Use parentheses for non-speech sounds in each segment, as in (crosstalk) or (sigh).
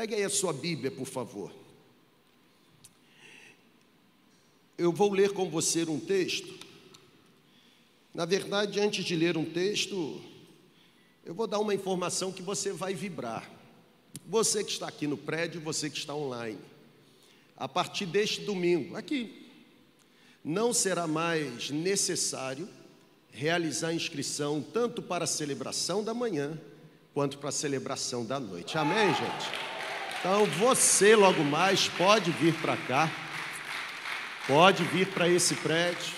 Pegue aí a sua Bíblia, por favor. Eu vou ler com você um texto. Na verdade, antes de ler um texto, eu vou dar uma informação que você vai vibrar. Você que está aqui no prédio, você que está online. A partir deste domingo, aqui, não será mais necessário realizar inscrição tanto para a celebração da manhã quanto para a celebração da noite. Amém, gente? Então você logo mais pode vir para cá, pode vir para esse prédio.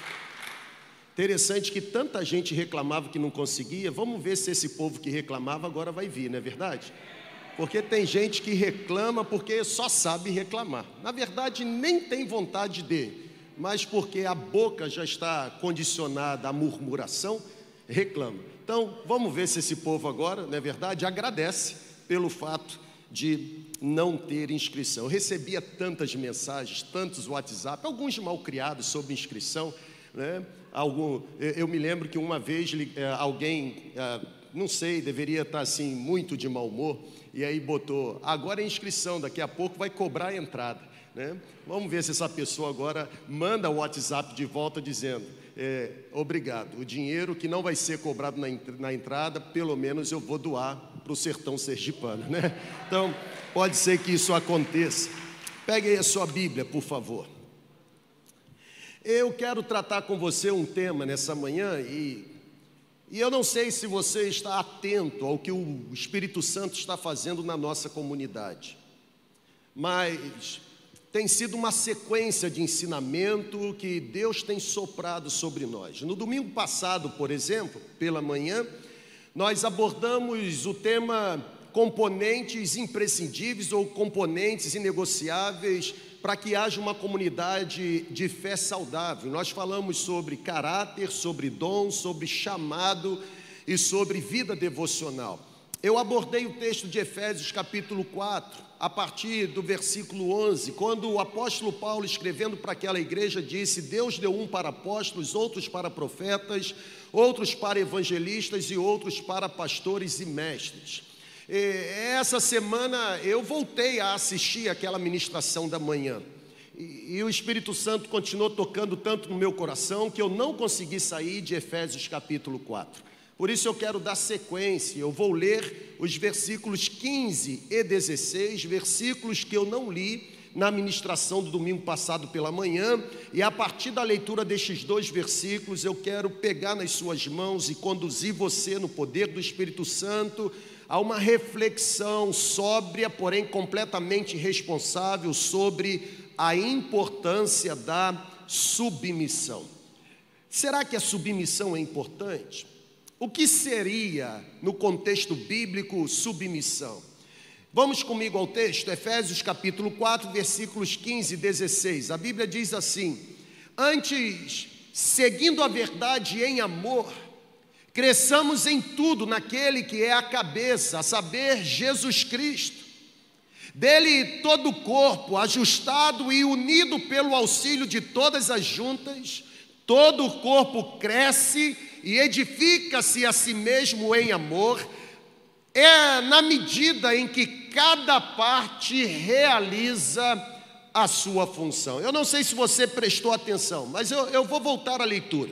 Interessante que tanta gente reclamava que não conseguia. Vamos ver se esse povo que reclamava agora vai vir, não é verdade? Porque tem gente que reclama porque só sabe reclamar. Na verdade, nem tem vontade de, mas porque a boca já está condicionada à murmuração, reclama. Então, vamos ver se esse povo agora, não é verdade, agradece pelo fato de não ter inscrição. Eu recebia tantas mensagens, tantos WhatsApp, alguns mal criados sobre inscrição, né? Algum, eu me lembro que uma vez eh, alguém, eh, não sei, deveria estar assim muito de mau humor, e aí botou, agora é inscrição, daqui a pouco vai cobrar a entrada. Né? Vamos ver se essa pessoa agora manda o WhatsApp de volta dizendo: é, obrigado, o dinheiro que não vai ser cobrado na, na entrada, pelo menos eu vou doar para o sertão sergipano. Né? Então, pode ser que isso aconteça. Pegue aí a sua Bíblia, por favor. Eu quero tratar com você um tema nessa manhã e, e eu não sei se você está atento ao que o Espírito Santo está fazendo na nossa comunidade, mas tem sido uma sequência de ensinamento que Deus tem soprado sobre nós. No domingo passado, por exemplo, pela manhã, nós abordamos o tema componentes imprescindíveis ou componentes inegociáveis para que haja uma comunidade de fé saudável. Nós falamos sobre caráter, sobre dom, sobre chamado e sobre vida devocional. Eu abordei o texto de Efésios capítulo 4, a partir do versículo 11, quando o apóstolo Paulo, escrevendo para aquela igreja, disse: Deus deu um para apóstolos, outros para profetas, outros para evangelistas e outros para pastores e mestres. Essa semana eu voltei a assistir aquela ministração da manhã. E, e, o Espírito Santo continuou tocando tanto no meu coração que eu não consegui sair de Efésios capítulo 4. Por isso eu quero dar sequência, eu vou ler os versículos 15 e 16, versículos que eu não li na ministração do domingo passado pela manhã, e a partir da leitura destes dois versículos eu quero pegar nas suas mãos e conduzir você no poder do Espírito Santo a uma reflexão sóbria, porém completamente responsável sobre a importância da submissão. Será que a submissão é importante? O que seria, no contexto bíblico, submissão? Vamos comigo ao texto, Efésios capítulo 4, versículos 15 e 16. A Bíblia diz assim: Antes, seguindo a verdade em amor, Cresçamos em tudo naquele que é a cabeça, a saber, Jesus Cristo. Dele todo o corpo, ajustado e unido pelo auxílio de todas as juntas, todo o corpo cresce e edifica-se a si mesmo em amor, é na medida em que cada parte realiza a sua função. Eu não sei se você prestou atenção, mas eu, eu vou voltar à leitura.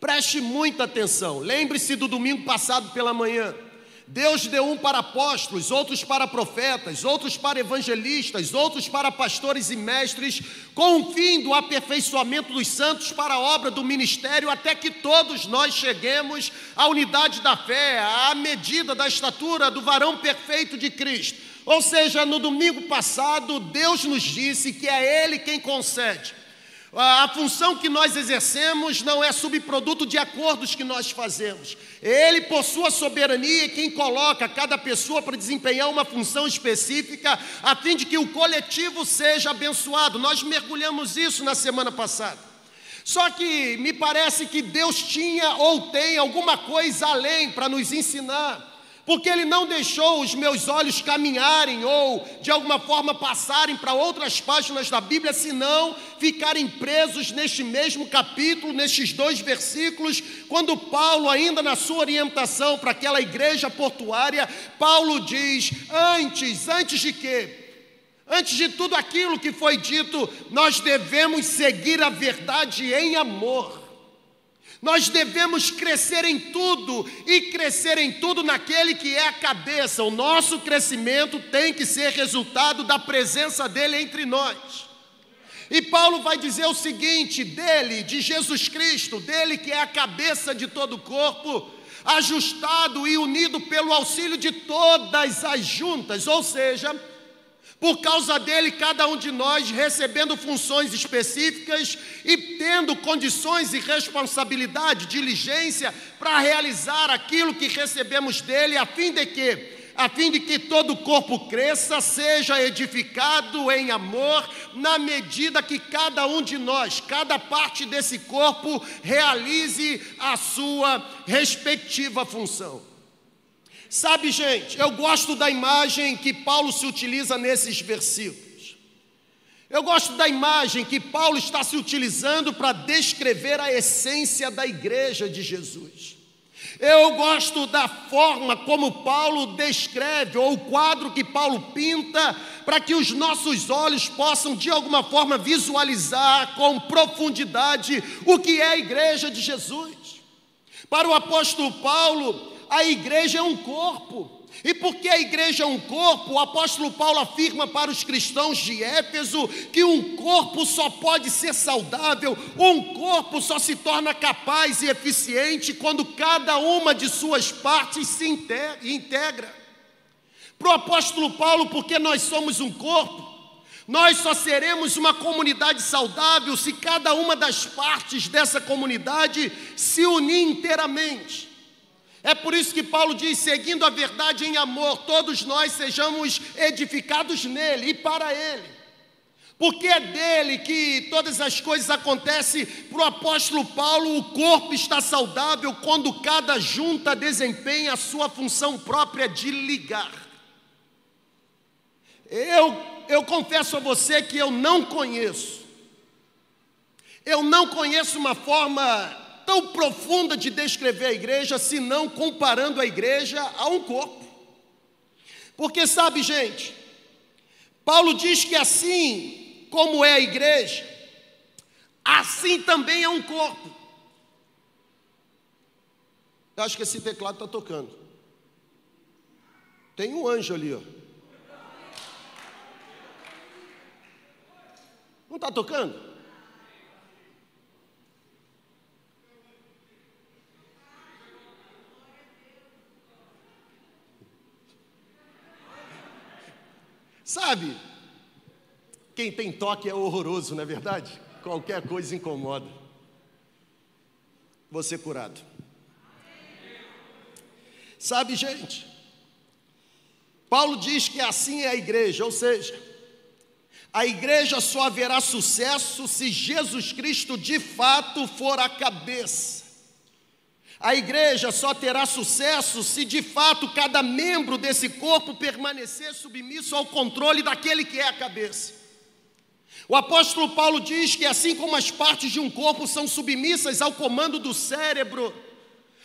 Preste muita atenção. Lembre-se do domingo passado pela manhã. Deus deu um para apóstolos, outros para profetas, outros para evangelistas, outros para pastores e mestres, com o fim do aperfeiçoamento dos santos para a obra do ministério, até que todos nós cheguemos à unidade da fé, à medida da estatura do varão perfeito de Cristo. Ou seja, no domingo passado, Deus nos disse que é Ele quem concede a função que nós exercemos não é subproduto de acordos que nós fazemos. Ele, por sua soberania, quem coloca cada pessoa para desempenhar uma função específica, a fim de que o coletivo seja abençoado. Nós mergulhamos isso na semana passada. Só que me parece que Deus tinha ou tem alguma coisa além para nos ensinar. Porque Ele não deixou os meus olhos caminharem ou de alguma forma passarem para outras páginas da Bíblia, senão ficarem presos neste mesmo capítulo, nestes dois versículos, quando Paulo, ainda na sua orientação para aquela igreja portuária, Paulo diz: Antes, antes de quê? Antes de tudo aquilo que foi dito, nós devemos seguir a verdade em amor. Nós devemos crescer em tudo e crescer em tudo naquele que é a cabeça. O nosso crescimento tem que ser resultado da presença dele entre nós. E Paulo vai dizer o seguinte: dele, de Jesus Cristo, dele que é a cabeça de todo o corpo, ajustado e unido pelo auxílio de todas as juntas, ou seja, por causa dele, cada um de nós recebendo funções específicas e tendo condições e responsabilidade, diligência para realizar aquilo que recebemos dele, a fim de que a fim de que todo o corpo cresça, seja edificado em amor, na medida que cada um de nós, cada parte desse corpo, realize a sua respectiva função. Sabe, gente, eu gosto da imagem que Paulo se utiliza nesses versículos. Eu gosto da imagem que Paulo está se utilizando para descrever a essência da igreja de Jesus. Eu gosto da forma como Paulo descreve, ou o quadro que Paulo pinta, para que os nossos olhos possam de alguma forma visualizar com profundidade o que é a igreja de Jesus. Para o apóstolo Paulo, a igreja é um corpo. E porque a igreja é um corpo, o apóstolo Paulo afirma para os cristãos de Éfeso que um corpo só pode ser saudável, um corpo só se torna capaz e eficiente quando cada uma de suas partes se integra. Para o apóstolo Paulo, porque nós somos um corpo, nós só seremos uma comunidade saudável se cada uma das partes dessa comunidade se unir inteiramente. É por isso que Paulo diz: seguindo a verdade em amor, todos nós sejamos edificados nele e para ele. Porque é dele que todas as coisas acontecem. Para o apóstolo Paulo, o corpo está saudável quando cada junta desempenha a sua função própria de ligar. Eu, eu confesso a você que eu não conheço, eu não conheço uma forma tão profunda de descrever a igreja, senão comparando a igreja a um corpo. Porque sabe, gente, Paulo diz que assim como é a igreja, assim também é um corpo. Eu acho que esse teclado está tocando. Tem um anjo ali, ó. Não está tocando? Sabe, quem tem toque é horroroso, não é verdade? Qualquer coisa incomoda. Você curado. Sabe, gente, Paulo diz que assim é a igreja, ou seja, a igreja só haverá sucesso se Jesus Cristo de fato for a cabeça. A igreja só terá sucesso se de fato cada membro desse corpo permanecer submisso ao controle daquele que é a cabeça. O apóstolo Paulo diz que assim como as partes de um corpo são submissas ao comando do cérebro,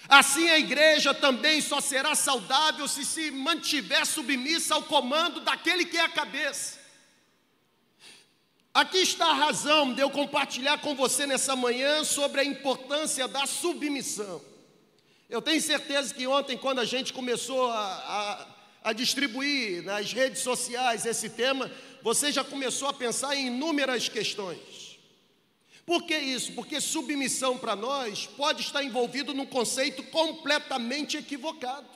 assim a igreja também só será saudável se se mantiver submissa ao comando daquele que é a cabeça. Aqui está a razão de eu compartilhar com você nessa manhã sobre a importância da submissão. Eu tenho certeza que ontem, quando a gente começou a, a, a distribuir nas redes sociais esse tema, você já começou a pensar em inúmeras questões. Por que isso? Porque submissão para nós pode estar envolvido num conceito completamente equivocado.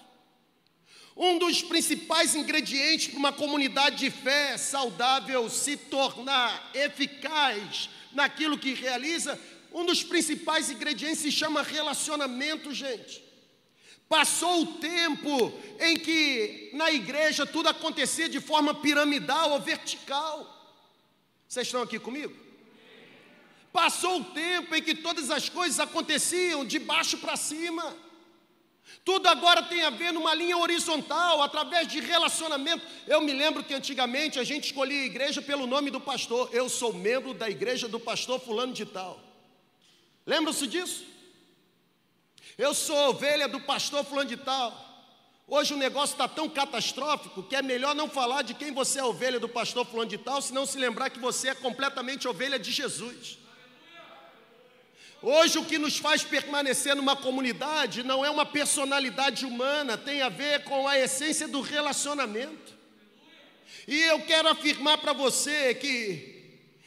Um dos principais ingredientes para uma comunidade de fé saudável se tornar eficaz naquilo que realiza um dos principais ingredientes se chama relacionamento, gente. Passou o tempo em que na igreja tudo acontecia de forma piramidal ou vertical. Vocês estão aqui comigo? Passou o tempo em que todas as coisas aconteciam de baixo para cima. Tudo agora tem a ver numa linha horizontal, através de relacionamento. Eu me lembro que antigamente a gente escolhia a igreja pelo nome do pastor. Eu sou membro da igreja do pastor fulano de tal. Lembram-se disso? Eu sou ovelha do pastor fulano de tal. Hoje o negócio está tão catastrófico que é melhor não falar de quem você é ovelha do pastor fulano de tal, senão se lembrar que você é completamente ovelha de Jesus. Hoje o que nos faz permanecer numa comunidade não é uma personalidade humana, tem a ver com a essência do relacionamento. E eu quero afirmar para você que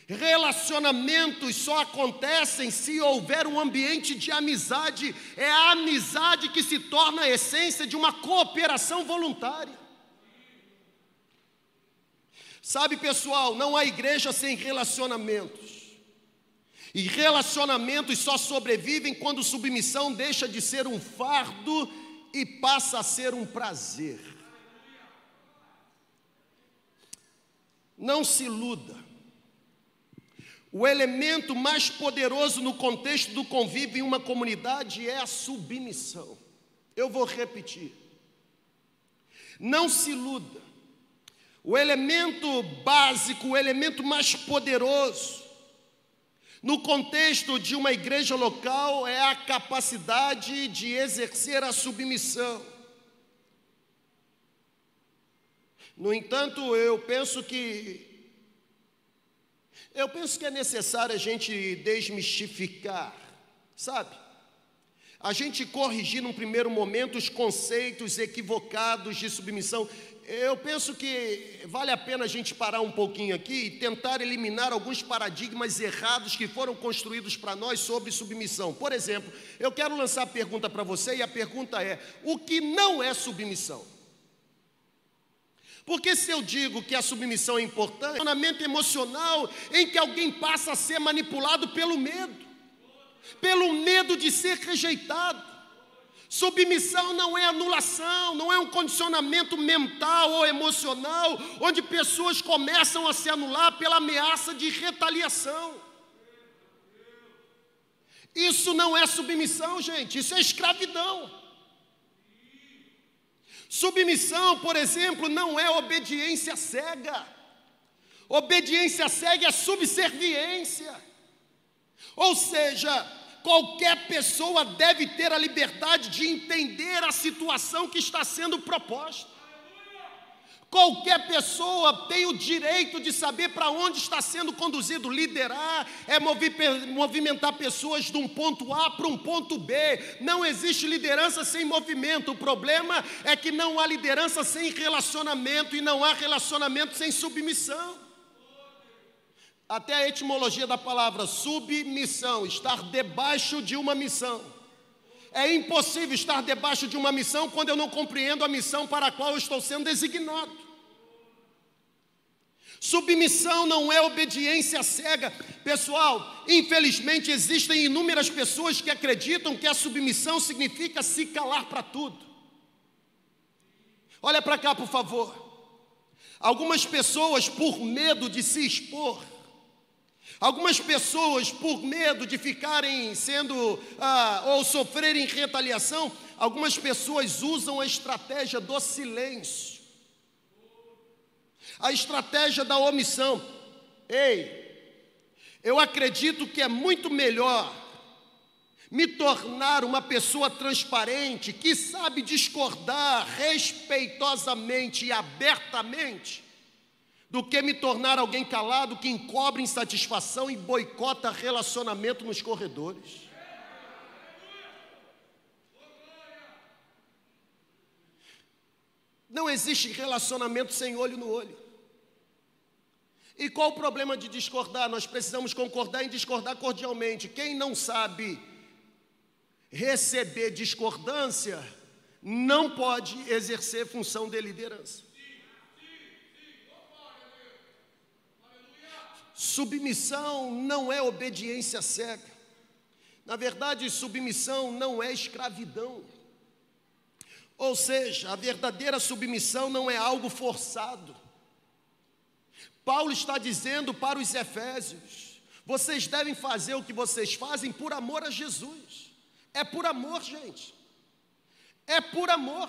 relacionamentos só acontecem se houver um ambiente de amizade, é a amizade que se torna a essência de uma cooperação voluntária. Sabe, pessoal, não há igreja sem relacionamentos. E relacionamentos só sobrevivem quando submissão deixa de ser um fardo e passa a ser um prazer. Não se iluda. O elemento mais poderoso no contexto do convívio em uma comunidade é a submissão. Eu vou repetir. Não se iluda. O elemento básico, o elemento mais poderoso no contexto de uma igreja local, é a capacidade de exercer a submissão. No entanto, eu penso que eu penso que é necessário a gente desmistificar, sabe? A gente corrigir num primeiro momento os conceitos equivocados de submissão. Eu penso que vale a pena a gente parar um pouquinho aqui e tentar eliminar alguns paradigmas errados que foram construídos para nós sobre submissão. Por exemplo, eu quero lançar a pergunta para você e a pergunta é: o que não é submissão? Porque se eu digo que a submissão é importante, é um emocional em que alguém passa a ser manipulado pelo medo, pelo medo de ser rejeitado. Submissão não é anulação, não é um condicionamento mental ou emocional, onde pessoas começam a se anular pela ameaça de retaliação. Isso não é submissão, gente, isso é escravidão. Submissão, por exemplo, não é obediência cega. Obediência cega é subserviência. Ou seja, qualquer pessoa deve ter a liberdade de entender a situação que está sendo proposta. Qualquer pessoa tem o direito de saber para onde está sendo conduzido. Liderar é movimentar pessoas de um ponto A para um ponto B. Não existe liderança sem movimento. O problema é que não há liderança sem relacionamento e não há relacionamento sem submissão. Até a etimologia da palavra submissão, estar debaixo de uma missão. É impossível estar debaixo de uma missão quando eu não compreendo a missão para a qual estou sendo designado. Submissão não é obediência cega. Pessoal, infelizmente existem inúmeras pessoas que acreditam que a submissão significa se calar para tudo. Olha para cá, por favor. Algumas pessoas, por medo de se expor, Algumas pessoas, por medo de ficarem sendo ah, ou sofrerem retaliação, algumas pessoas usam a estratégia do silêncio, a estratégia da omissão. Ei, eu acredito que é muito melhor me tornar uma pessoa transparente, que sabe discordar respeitosamente e abertamente, do que me tornar alguém calado que encobre insatisfação e boicota relacionamento nos corredores. Não existe relacionamento sem olho no olho. E qual o problema de discordar? Nós precisamos concordar em discordar cordialmente. Quem não sabe receber discordância, não pode exercer função de liderança. Submissão não é obediência cega. Na verdade, submissão não é escravidão. Ou seja, a verdadeira submissão não é algo forçado. Paulo está dizendo para os Efésios: vocês devem fazer o que vocês fazem por amor a Jesus. É por amor, gente. é por amor.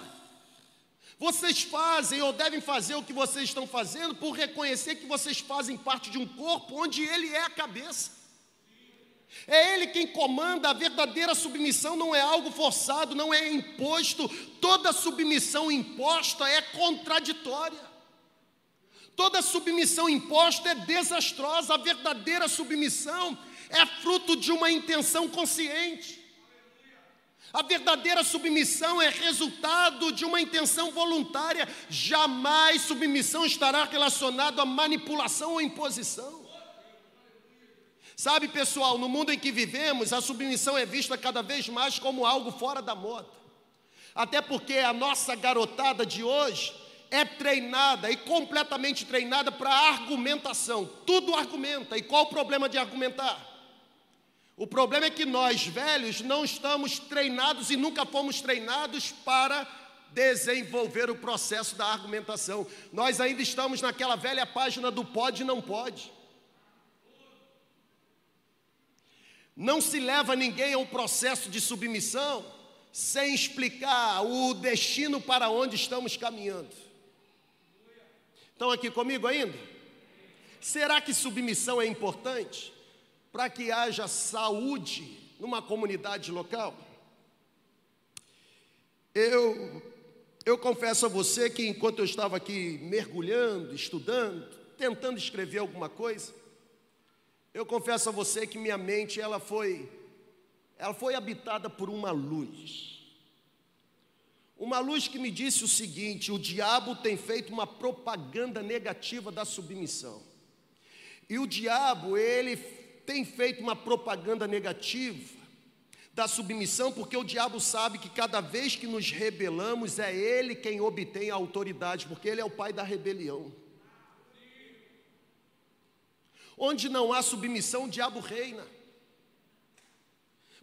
Vocês fazem ou devem fazer o que vocês estão fazendo por reconhecer que vocês fazem parte de um corpo onde Ele é a cabeça. É Ele quem comanda, a verdadeira submissão não é algo forçado, não é imposto, toda submissão imposta é contraditória. Toda submissão imposta é desastrosa, a verdadeira submissão é fruto de uma intenção consciente. A verdadeira submissão é resultado de uma intenção voluntária. Jamais submissão estará relacionado a manipulação ou imposição. Sabe, pessoal, no mundo em que vivemos, a submissão é vista cada vez mais como algo fora da moda. Até porque a nossa garotada de hoje é treinada e completamente treinada para argumentação. Tudo argumenta. E qual o problema de argumentar? O problema é que nós, velhos, não estamos treinados e nunca fomos treinados para desenvolver o processo da argumentação. Nós ainda estamos naquela velha página do pode e não pode. Não se leva ninguém a um processo de submissão sem explicar o destino para onde estamos caminhando. Estão aqui comigo ainda? Será que submissão é importante para que haja saúde numa comunidade local? Eu, eu confesso a você que enquanto eu estava aqui mergulhando, estudando, tentando escrever alguma coisa, eu confesso a você que minha mente ela foi, ela foi habitada por uma luz. Uma luz que me disse o seguinte: o diabo tem feito uma propaganda negativa da submissão. E o diabo, ele tem feito uma propaganda negativa da submissão, porque o diabo sabe que cada vez que nos rebelamos, é ele quem obtém a autoridade, porque ele é o pai da rebelião. Onde não há submissão, o diabo reina.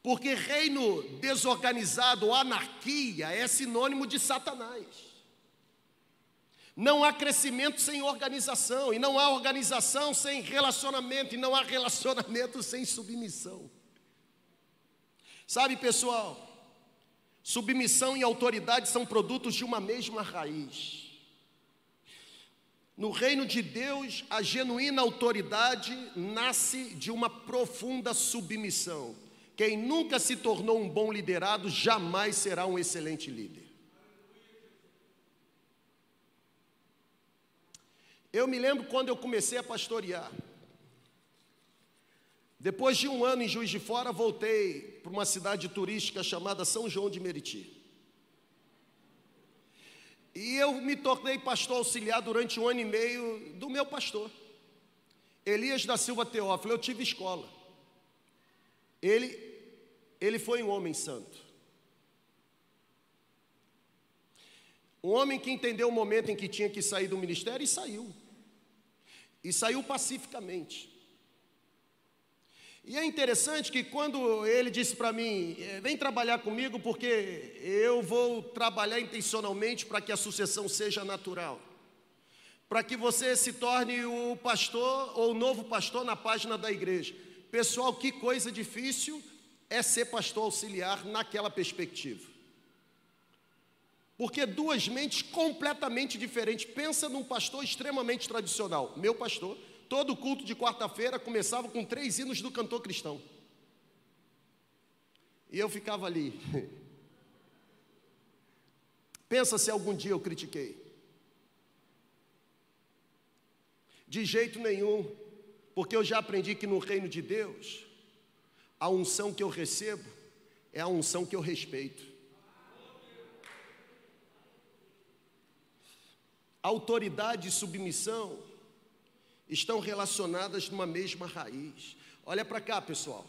Porque reino desorganizado, anarquia, é sinônimo de Satanás. Não há crescimento sem organização, e não há organização sem relacionamento, e não há relacionamento (laughs) sem submissão. Sabe, pessoal, submissão e autoridade são produtos de uma mesma raiz. No reino de Deus, a genuína autoridade nasce de uma profunda submissão. Quem nunca se tornou um bom liderado jamais será um excelente líder. Eu me lembro quando eu comecei a pastorear. Depois de um ano em Juiz de Fora, voltei para uma cidade turística chamada São João de Meriti. E eu me tornei pastor auxiliar durante um ano e meio do meu pastor, Elias da Silva Teófilo. Eu tive escola. Ele ele foi um homem santo. Um homem que entendeu o momento em que tinha que sair do ministério e saiu. E saiu pacificamente. E é interessante que quando ele disse para mim, é, vem trabalhar comigo porque eu vou trabalhar intencionalmente para que a sucessão seja natural. Para que você se torne o pastor ou o novo pastor na página da igreja. Pessoal, que coisa difícil é ser pastor auxiliar naquela perspectiva. Porque duas mentes completamente diferentes. Pensa num pastor extremamente tradicional. Meu pastor, todo culto de quarta-feira começava com três hinos do cantor cristão. E eu ficava ali. (laughs) Pensa se algum dia eu critiquei. De jeito nenhum, porque eu já aprendi que no reino de Deus, a unção que eu recebo é a unção que eu respeito. Autoridade e submissão estão relacionadas numa mesma raiz. Olha para cá, pessoal.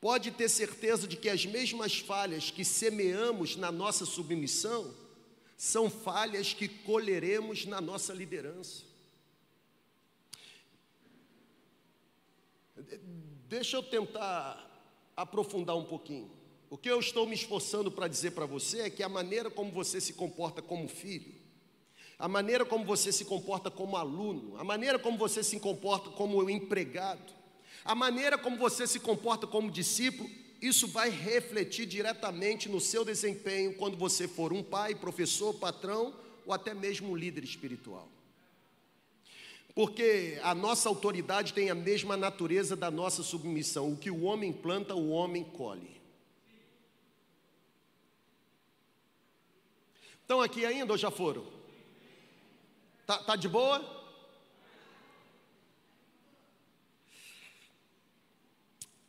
Pode ter certeza de que as mesmas falhas que semeamos na nossa submissão são falhas que colheremos na nossa liderança. Deixa eu tentar aprofundar um pouquinho. O que eu estou me esforçando para dizer para você é que a maneira como você se comporta como filho, a maneira como você se comporta como aluno, a maneira como você se comporta como empregado, a maneira como você se comporta como discípulo, isso vai refletir diretamente no seu desempenho quando você for um pai, professor, patrão ou até mesmo um líder espiritual. Porque a nossa autoridade tem a mesma natureza da nossa submissão. O que o homem planta, o homem colhe. Estão aqui ainda ou já foram? Tá, tá de boa?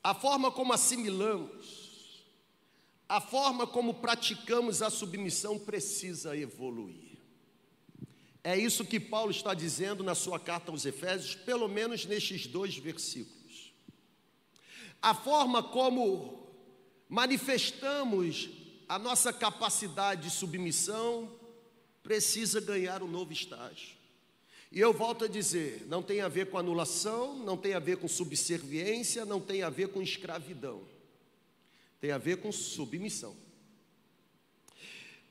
A forma como assimilamos, a forma como praticamos a submissão precisa evoluir. É isso que Paulo está dizendo na sua carta aos Efésios, pelo menos nestes dois versículos. A forma como manifestamos a nossa capacidade de submissão precisa ganhar um novo estágio. E eu volto a dizer: não tem a ver com anulação, não tem a ver com subserviência, não tem a ver com escravidão, tem a ver com submissão.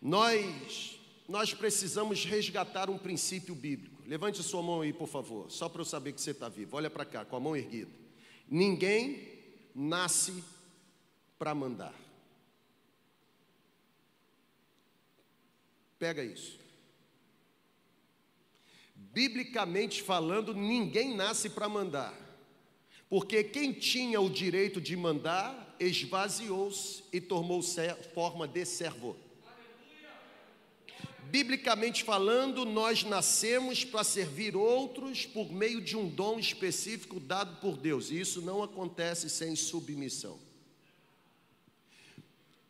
Nós, nós precisamos resgatar um princípio bíblico. Levante sua mão aí, por favor, só para eu saber que você está vivo. Olha para cá, com a mão erguida. Ninguém nasce para mandar. Pega isso. Biblicamente falando, ninguém nasce para mandar, porque quem tinha o direito de mandar esvaziou-se e tomou forma de servo. Biblicamente falando, nós nascemos para servir outros por meio de um dom específico dado por Deus, e isso não acontece sem submissão.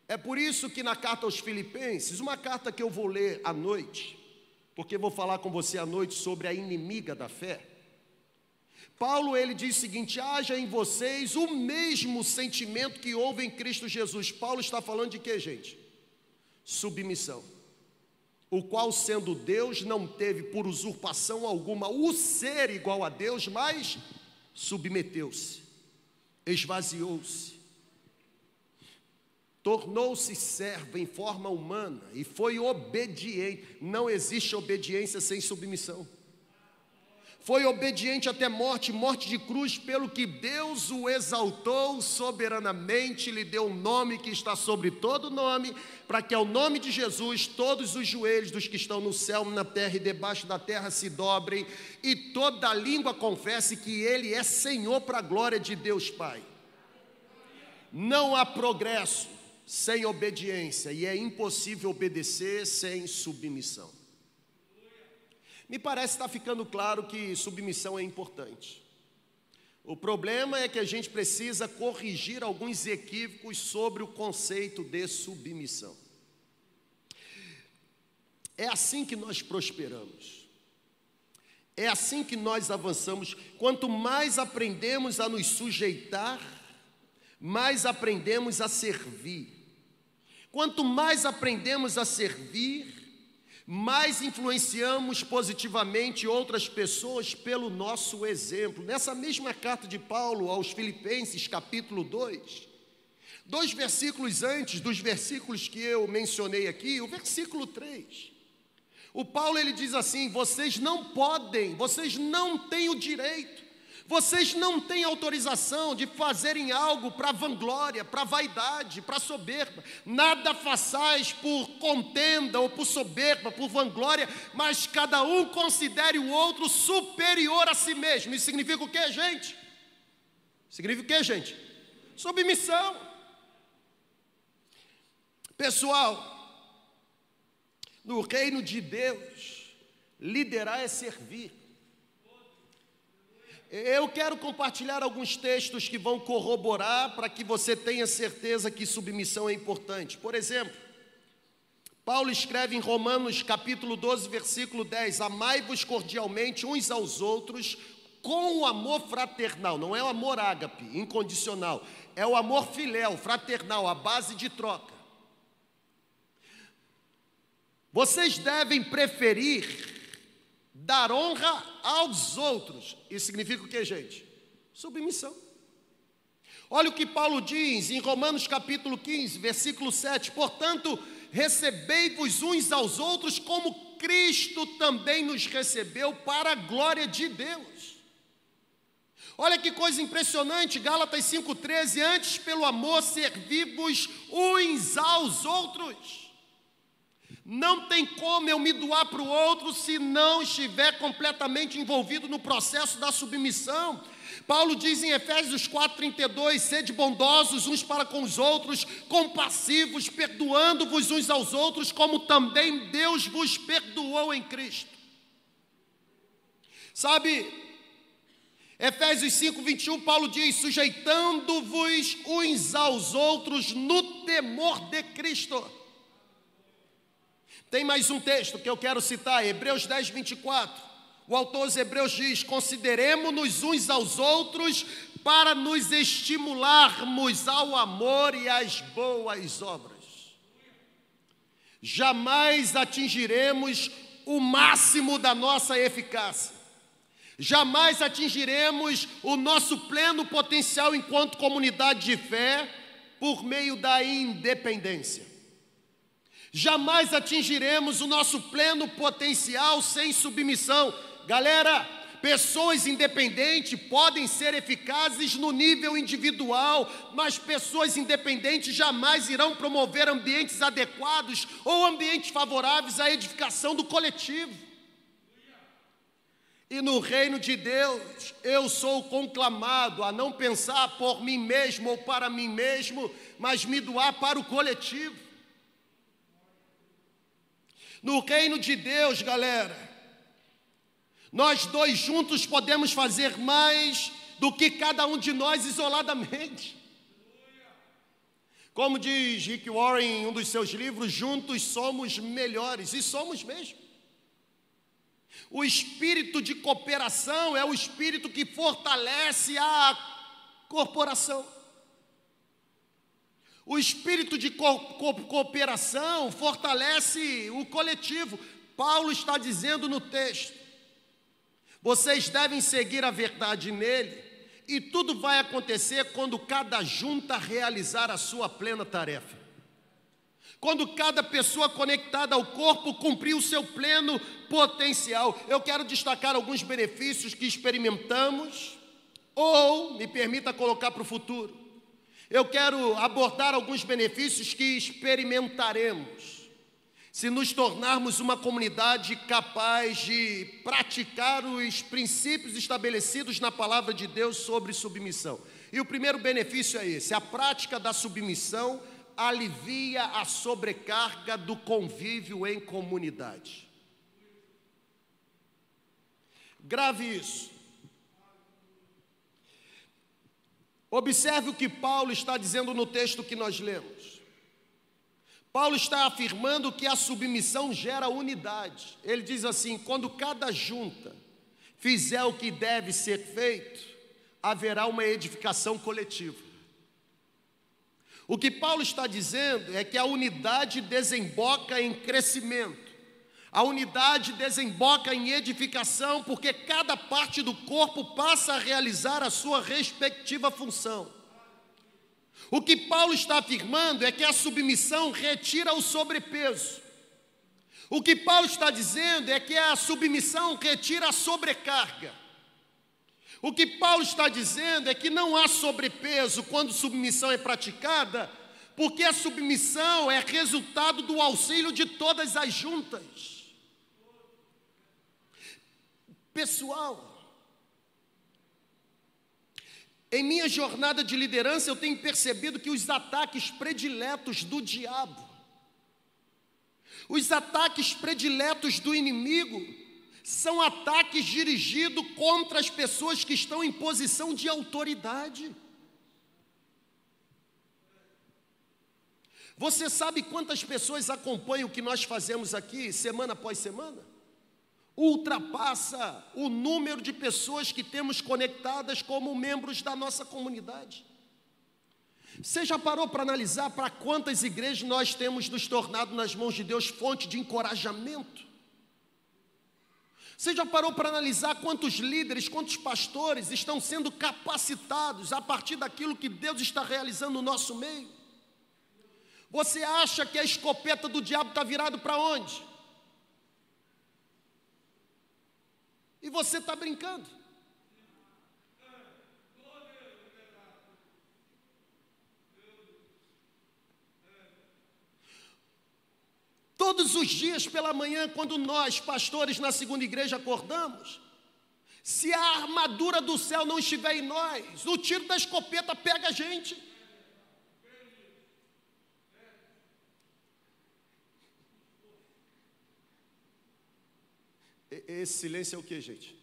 É por isso que na carta aos Filipenses, uma carta que eu vou ler à noite, porque vou falar com você à noite sobre a inimiga da fé. Paulo ele diz o seguinte: haja em vocês o mesmo sentimento que houve em Cristo Jesus. Paulo está falando de quê, gente? Submissão. O qual, sendo Deus, não teve por usurpação alguma o ser igual a Deus, mas submeteu-se, esvaziou-se, tornou-se servo em forma humana e foi obediente. Não existe obediência sem submissão. Foi obediente até morte, morte de cruz, pelo que Deus o exaltou soberanamente, lhe deu um nome que está sobre todo nome, para que ao nome de Jesus todos os joelhos dos que estão no céu, na terra e debaixo da terra se dobrem, e toda língua confesse que Ele é Senhor para a glória de Deus Pai. Não há progresso, sem obediência e é impossível obedecer sem submissão. Me parece estar ficando claro que submissão é importante. O problema é que a gente precisa corrigir alguns equívocos sobre o conceito de submissão. É assim que nós prosperamos. É assim que nós avançamos. Quanto mais aprendemos a nos sujeitar, mais aprendemos a servir. Quanto mais aprendemos a servir, mais influenciamos positivamente outras pessoas pelo nosso exemplo. Nessa mesma carta de Paulo aos Filipenses, capítulo 2, dois versículos antes dos versículos que eu mencionei aqui, o versículo 3. O Paulo ele diz assim: "Vocês não podem, vocês não têm o direito vocês não têm autorização de fazerem algo para vanglória, para vaidade, para soberba. Nada façais por contenda ou por soberba, por vanglória, mas cada um considere o outro superior a si mesmo. Isso significa o que, gente? Significa o que, gente? Submissão. Pessoal, no reino de Deus, liderar é servir. Eu quero compartilhar alguns textos que vão corroborar para que você tenha certeza que submissão é importante. Por exemplo, Paulo escreve em Romanos capítulo 12, versículo 10: Amai-vos cordialmente uns aos outros com o amor fraternal, não é o amor ágape, incondicional, é o amor filéu, fraternal, a base de troca. Vocês devem preferir dar honra aos outros. Isso significa o que, gente? Submissão. Olha o que Paulo diz em Romanos capítulo 15, versículo 7: Portanto, recebei-vos uns aos outros como Cristo também nos recebeu para a glória de Deus. Olha que coisa impressionante, Gálatas 5,13: Antes, pelo amor, servi-vos uns aos outros. Não tem como eu me doar para o outro se não estiver completamente envolvido no processo da submissão. Paulo diz em Efésios 4,32: sede bondosos uns para com os outros, compassivos, perdoando-vos uns aos outros, como também Deus vos perdoou em Cristo. Sabe, Efésios 5, 21, Paulo diz: sujeitando-vos uns aos outros no temor de Cristo. Tem mais um texto que eu quero citar, Hebreus 10, 24. O autor dos Hebreus diz: Consideremos-nos uns aos outros para nos estimularmos ao amor e às boas obras. Jamais atingiremos o máximo da nossa eficácia. Jamais atingiremos o nosso pleno potencial enquanto comunidade de fé por meio da independência. Jamais atingiremos o nosso pleno potencial sem submissão. Galera, pessoas independentes podem ser eficazes no nível individual, mas pessoas independentes jamais irão promover ambientes adequados ou ambientes favoráveis à edificação do coletivo. E no reino de Deus, eu sou conclamado a não pensar por mim mesmo ou para mim mesmo, mas me doar para o coletivo. No reino de Deus, galera, nós dois juntos podemos fazer mais do que cada um de nós isoladamente. Como diz Rick Warren em um dos seus livros, juntos somos melhores, e somos mesmo. O espírito de cooperação é o espírito que fortalece a corporação. O espírito de co co cooperação fortalece o coletivo. Paulo está dizendo no texto: vocês devem seguir a verdade nele, e tudo vai acontecer quando cada junta realizar a sua plena tarefa. Quando cada pessoa conectada ao corpo cumprir o seu pleno potencial. Eu quero destacar alguns benefícios que experimentamos, ou me permita colocar para o futuro eu quero abordar alguns benefícios que experimentaremos se nos tornarmos uma comunidade capaz de praticar os princípios estabelecidos na palavra de Deus sobre submissão. E o primeiro benefício é esse: a prática da submissão alivia a sobrecarga do convívio em comunidade. Grave isso. Observe o que Paulo está dizendo no texto que nós lemos. Paulo está afirmando que a submissão gera unidade. Ele diz assim: quando cada junta fizer o que deve ser feito, haverá uma edificação coletiva. O que Paulo está dizendo é que a unidade desemboca em crescimento. A unidade desemboca em edificação, porque cada parte do corpo passa a realizar a sua respectiva função. O que Paulo está afirmando é que a submissão retira o sobrepeso. O que Paulo está dizendo é que a submissão retira a sobrecarga. O que Paulo está dizendo é que não há sobrepeso quando submissão é praticada, porque a submissão é resultado do auxílio de todas as juntas pessoal. Em minha jornada de liderança, eu tenho percebido que os ataques prediletos do diabo, os ataques prediletos do inimigo, são ataques dirigidos contra as pessoas que estão em posição de autoridade. Você sabe quantas pessoas acompanham o que nós fazemos aqui semana após semana? Ultrapassa o número de pessoas que temos conectadas como membros da nossa comunidade. Você já parou para analisar para quantas igrejas nós temos nos tornado nas mãos de Deus fonte de encorajamento? Você já parou para analisar quantos líderes, quantos pastores estão sendo capacitados a partir daquilo que Deus está realizando no nosso meio? Você acha que a escopeta do diabo está virado para onde? e você está brincando. Todos os dias pela manhã, quando nós, pastores na segunda igreja, acordamos, se a armadura do céu não estiver em nós, o tiro da escopeta pega a gente. Esse silêncio é o que, gente?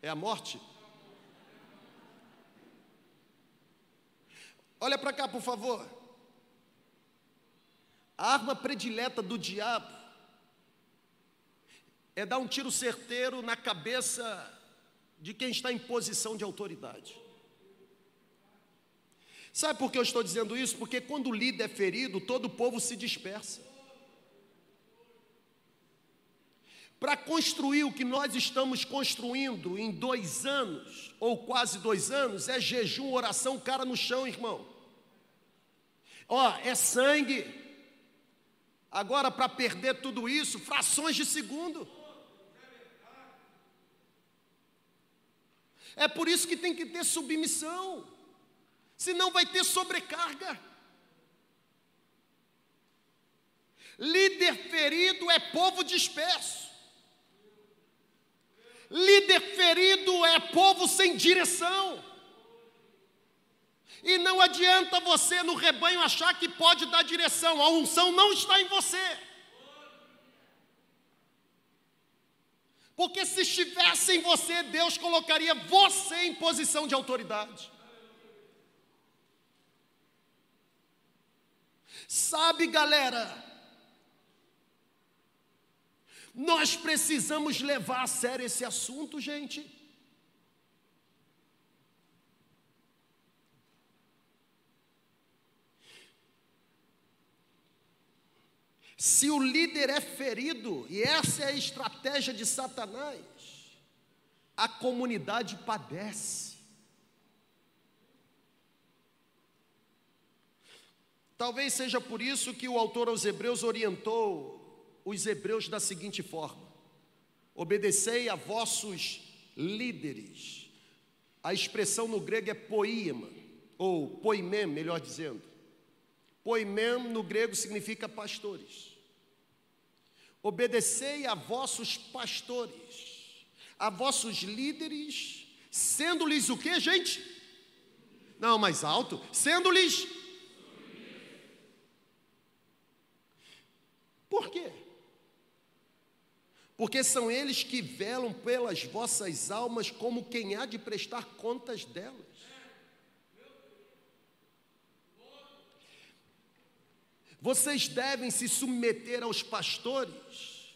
É a morte? Olha para cá, por favor. A arma predileta do diabo é dar um tiro certeiro na cabeça de quem está em posição de autoridade. Sabe por que eu estou dizendo isso? Porque quando o líder é ferido, todo o povo se dispersa. Para construir o que nós estamos construindo em dois anos, ou quase dois anos, é jejum, oração, cara no chão, irmão. Ó, é sangue. Agora, para perder tudo isso, frações de segundo. É por isso que tem que ter submissão, senão vai ter sobrecarga. Líder ferido é povo disperso. Líder ferido é povo sem direção. E não adianta você no rebanho achar que pode dar direção, a unção não está em você. Porque se estivesse em você, Deus colocaria você em posição de autoridade. Sabe, galera, nós precisamos levar a sério esse assunto, gente. Se o líder é ferido, e essa é a estratégia de Satanás, a comunidade padece. Talvez seja por isso que o autor aos Hebreus orientou os hebreus da seguinte forma: obedecei a vossos líderes. A expressão no grego é poema, ou poimem, melhor dizendo. Poimem no grego significa pastores. Obedecei a vossos pastores, a vossos líderes, sendo-lhes o que, gente? Não, mais alto, sendo-lhes. Por quê? Porque são eles que velam pelas vossas almas como quem há de prestar contas delas. Vocês devem se submeter aos pastores,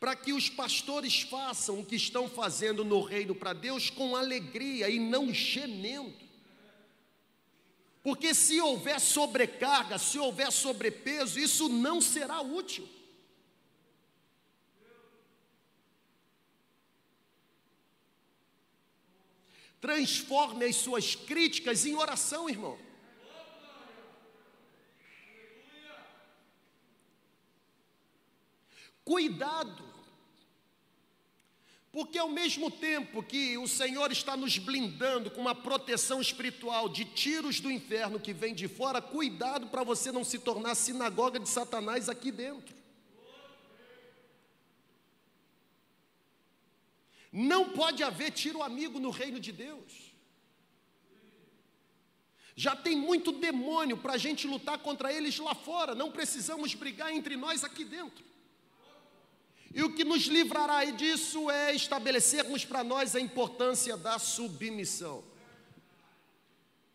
para que os pastores façam o que estão fazendo no reino para Deus com alegria e não gemendo. Porque se houver sobrecarga, se houver sobrepeso, isso não será útil. Transforme as suas críticas em oração, irmão. Cuidado, porque ao mesmo tempo que o Senhor está nos blindando com uma proteção espiritual de tiros do inferno que vem de fora, cuidado para você não se tornar sinagoga de Satanás aqui dentro. Não pode haver tiro amigo no reino de Deus. Já tem muito demônio para a gente lutar contra eles lá fora, não precisamos brigar entre nós aqui dentro. E o que nos livrará disso é estabelecermos para nós a importância da submissão.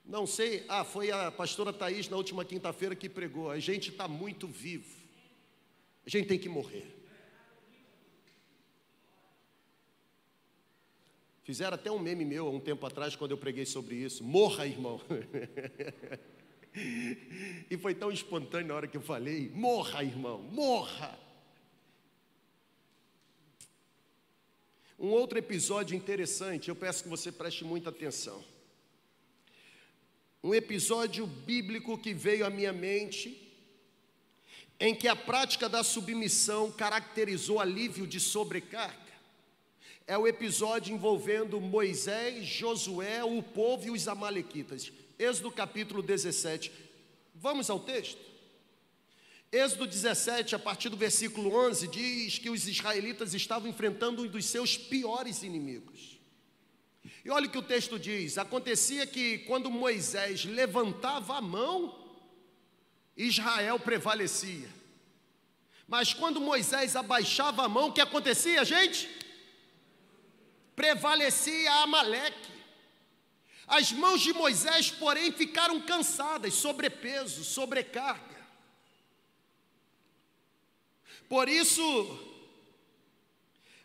Não sei, ah, foi a pastora Thaís na última quinta-feira que pregou. A gente está muito vivo, a gente tem que morrer. Fizeram até um meme meu há um tempo atrás, quando eu preguei sobre isso. Morra, irmão. (laughs) e foi tão espontâneo na hora que eu falei: morra, irmão, morra. Um outro episódio interessante, eu peço que você preste muita atenção. Um episódio bíblico que veio à minha mente, em que a prática da submissão caracterizou alívio de sobrecarga. É o episódio envolvendo Moisés, Josué, o povo e os Amalequitas. Êxodo capítulo 17. Vamos ao texto? Êxodo 17, a partir do versículo 11, diz que os israelitas estavam enfrentando um dos seus piores inimigos. E olha o que o texto diz: acontecia que quando Moisés levantava a mão, Israel prevalecia. Mas quando Moisés abaixava a mão, o que acontecia, gente? Prevalecia Amaleque. As mãos de Moisés, porém, ficaram cansadas, sobrepeso, sobrecarga. Por isso,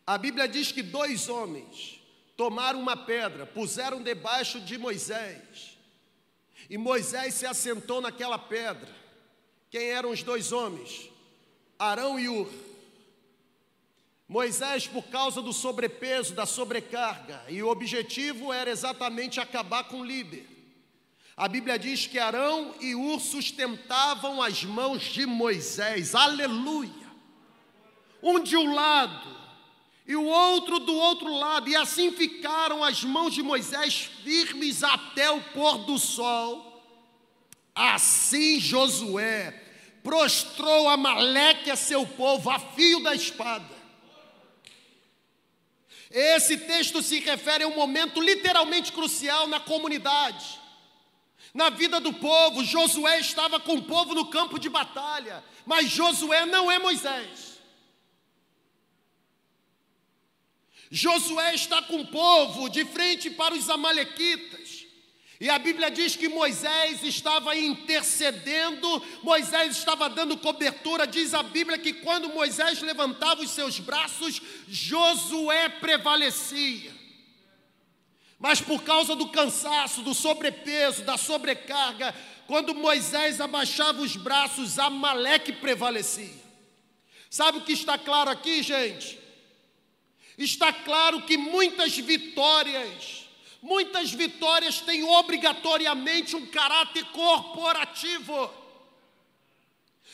a Bíblia diz que dois homens tomaram uma pedra, puseram debaixo de Moisés, e Moisés se assentou naquela pedra. Quem eram os dois homens? Arão e Ur. Moisés, por causa do sobrepeso, da sobrecarga, e o objetivo era exatamente acabar com o líder. A Bíblia diz que Arão e Ur sustentavam as mãos de Moisés, aleluia. Um de um lado e o outro do outro lado, e assim ficaram as mãos de Moisés firmes até o pôr do sol. Assim Josué prostrou Amaleque a seu povo a fio da espada. Esse texto se refere a um momento literalmente crucial na comunidade, na vida do povo. Josué estava com o povo no campo de batalha, mas Josué não é Moisés. Josué está com o povo de frente para os Amalequitas. E a Bíblia diz que Moisés estava intercedendo, Moisés estava dando cobertura. Diz a Bíblia que quando Moisés levantava os seus braços, Josué prevalecia. Mas por causa do cansaço, do sobrepeso, da sobrecarga, quando Moisés abaixava os braços, Amaleque prevalecia. Sabe o que está claro aqui, gente? Está claro que muitas vitórias, Muitas vitórias têm obrigatoriamente um caráter corporativo.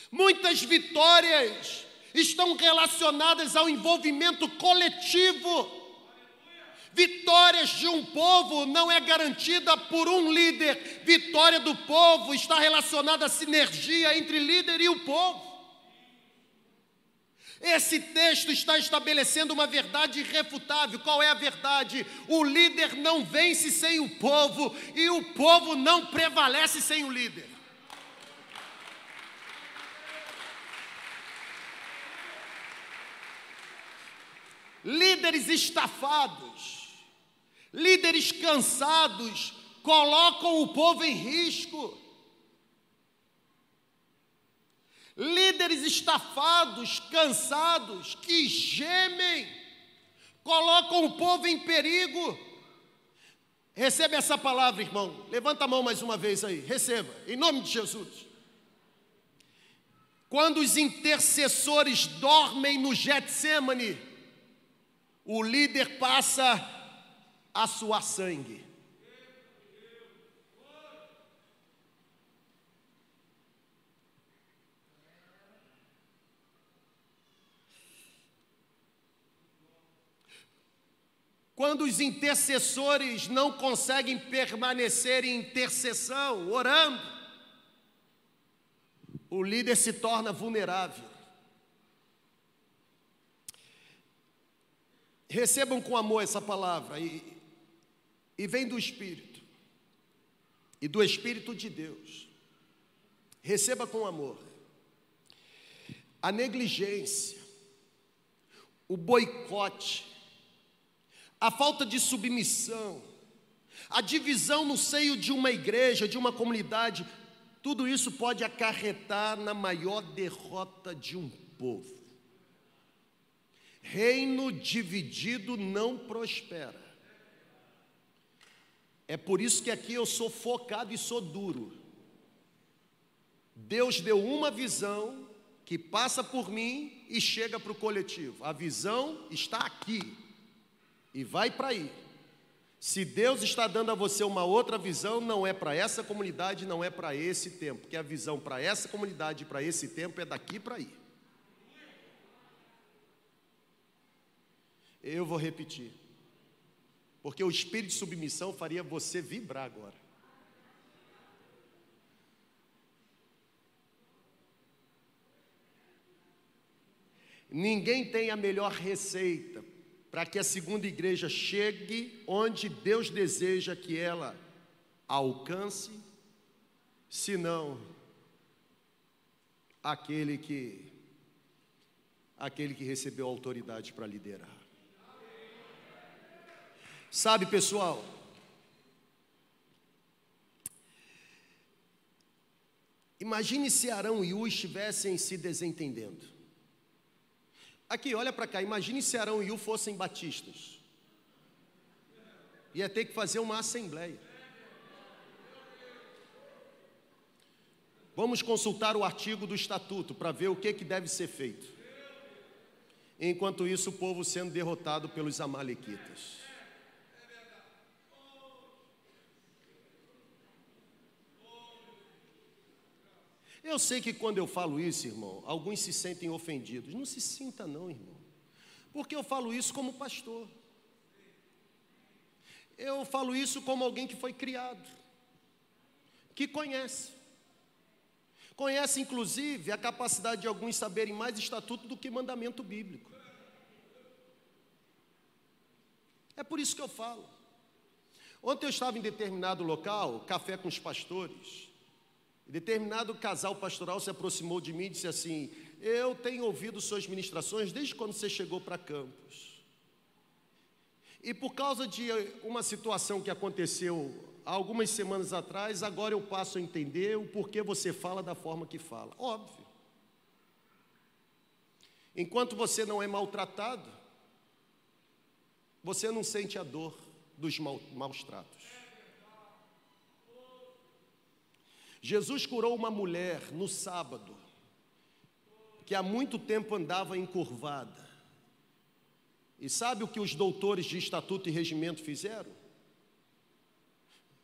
Muitas vitórias estão relacionadas ao envolvimento coletivo. Vitórias de um povo não é garantida por um líder. Vitória do povo está relacionada à sinergia entre líder e o povo. Esse texto está estabelecendo uma verdade irrefutável. Qual é a verdade? O líder não vence sem o povo e o povo não prevalece sem o líder. Líderes estafados, líderes cansados, colocam o povo em risco. Líderes estafados, cansados, que gemem, colocam o povo em perigo. Receba essa palavra, irmão. Levanta a mão mais uma vez aí. Receba, em nome de Jesus. Quando os intercessores dormem no Getsemane, o líder passa a suar sangue. Quando os intercessores não conseguem permanecer em intercessão, orando, o líder se torna vulnerável. Recebam com amor essa palavra e, e vem do Espírito e do Espírito de Deus. Receba com amor. A negligência, o boicote, a falta de submissão, a divisão no seio de uma igreja, de uma comunidade, tudo isso pode acarretar na maior derrota de um povo. Reino dividido não prospera. É por isso que aqui eu sou focado e sou duro. Deus deu uma visão que passa por mim e chega para o coletivo. A visão está aqui e vai para aí. Se Deus está dando a você uma outra visão, não é para essa comunidade, não é para esse tempo, porque a visão para essa comunidade para esse tempo é daqui para aí. Eu vou repetir, porque o espírito de submissão faria você vibrar agora. Ninguém tem a melhor receita para que a segunda igreja chegue onde Deus deseja que ela alcance, senão aquele que aquele que recebeu autoridade para liderar. Sabe, pessoal, Imagine se Arão e U estivessem se desentendendo. Aqui, olha para cá, imagine se Arão e U fossem batistas. Ia ter que fazer uma assembleia. Vamos consultar o artigo do estatuto para ver o que, que deve ser feito. Enquanto isso, o povo sendo derrotado pelos amalequitas. Eu sei que quando eu falo isso, irmão, alguns se sentem ofendidos. Não se sinta, não, irmão. Porque eu falo isso como pastor. Eu falo isso como alguém que foi criado, que conhece. Conhece, inclusive, a capacidade de alguns saberem mais estatuto do que mandamento bíblico. É por isso que eu falo. Ontem eu estava em determinado local, café com os pastores, Determinado casal pastoral se aproximou de mim e disse assim: Eu tenho ouvido suas ministrações desde quando você chegou para Campos. E por causa de uma situação que aconteceu algumas semanas atrás, agora eu passo a entender o porquê você fala da forma que fala. Óbvio. Enquanto você não é maltratado, você não sente a dor dos maus tratos. Jesus curou uma mulher no sábado, que há muito tempo andava encurvada. E sabe o que os doutores de estatuto e regimento fizeram?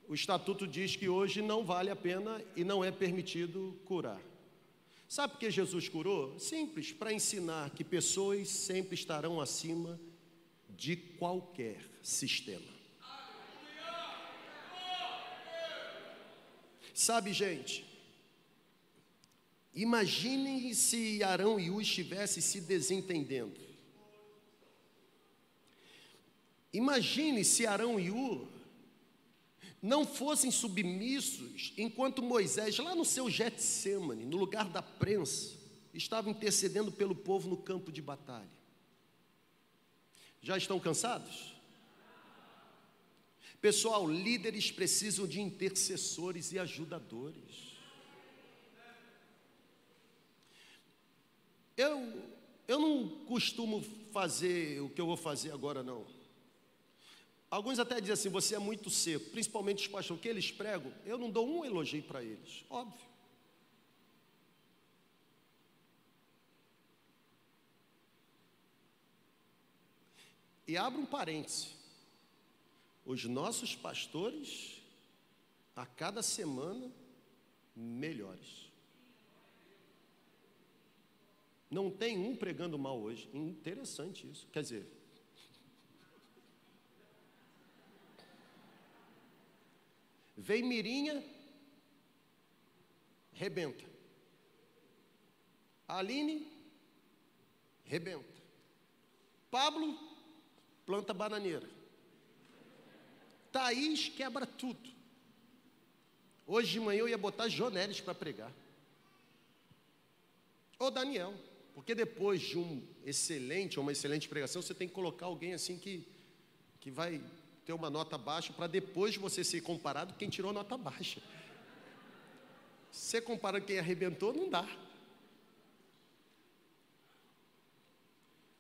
O estatuto diz que hoje não vale a pena e não é permitido curar. Sabe por que Jesus curou? Simples, para ensinar que pessoas sempre estarão acima de qualquer sistema. Sabe, gente, imaginem se Arão e U estivessem se desentendendo. Imagine se Arão e U não fossem submissos enquanto Moisés, lá no seu Getsemane, no lugar da prensa, estava intercedendo pelo povo no campo de batalha. Já estão cansados? Pessoal, líderes precisam de intercessores e ajudadores. Eu, eu não costumo fazer o que eu vou fazer agora, não. Alguns até dizem assim: você é muito seco, principalmente os pastores, o que eles pregam, eu não dou um elogio para eles, óbvio. E abro um parêntese os nossos pastores, a cada semana, melhores. Não tem um pregando mal hoje. Interessante isso. Quer dizer, vem Mirinha, rebenta. Aline, rebenta. Pablo, planta bananeira. Thaís quebra tudo. Hoje de manhã eu ia botar Jonelis para pregar. Ou Daniel. Porque depois de um excelente ou uma excelente pregação, você tem que colocar alguém assim que, que vai ter uma nota baixa para depois você ser comparado com quem tirou nota baixa. Ser comparado com quem arrebentou, não dá.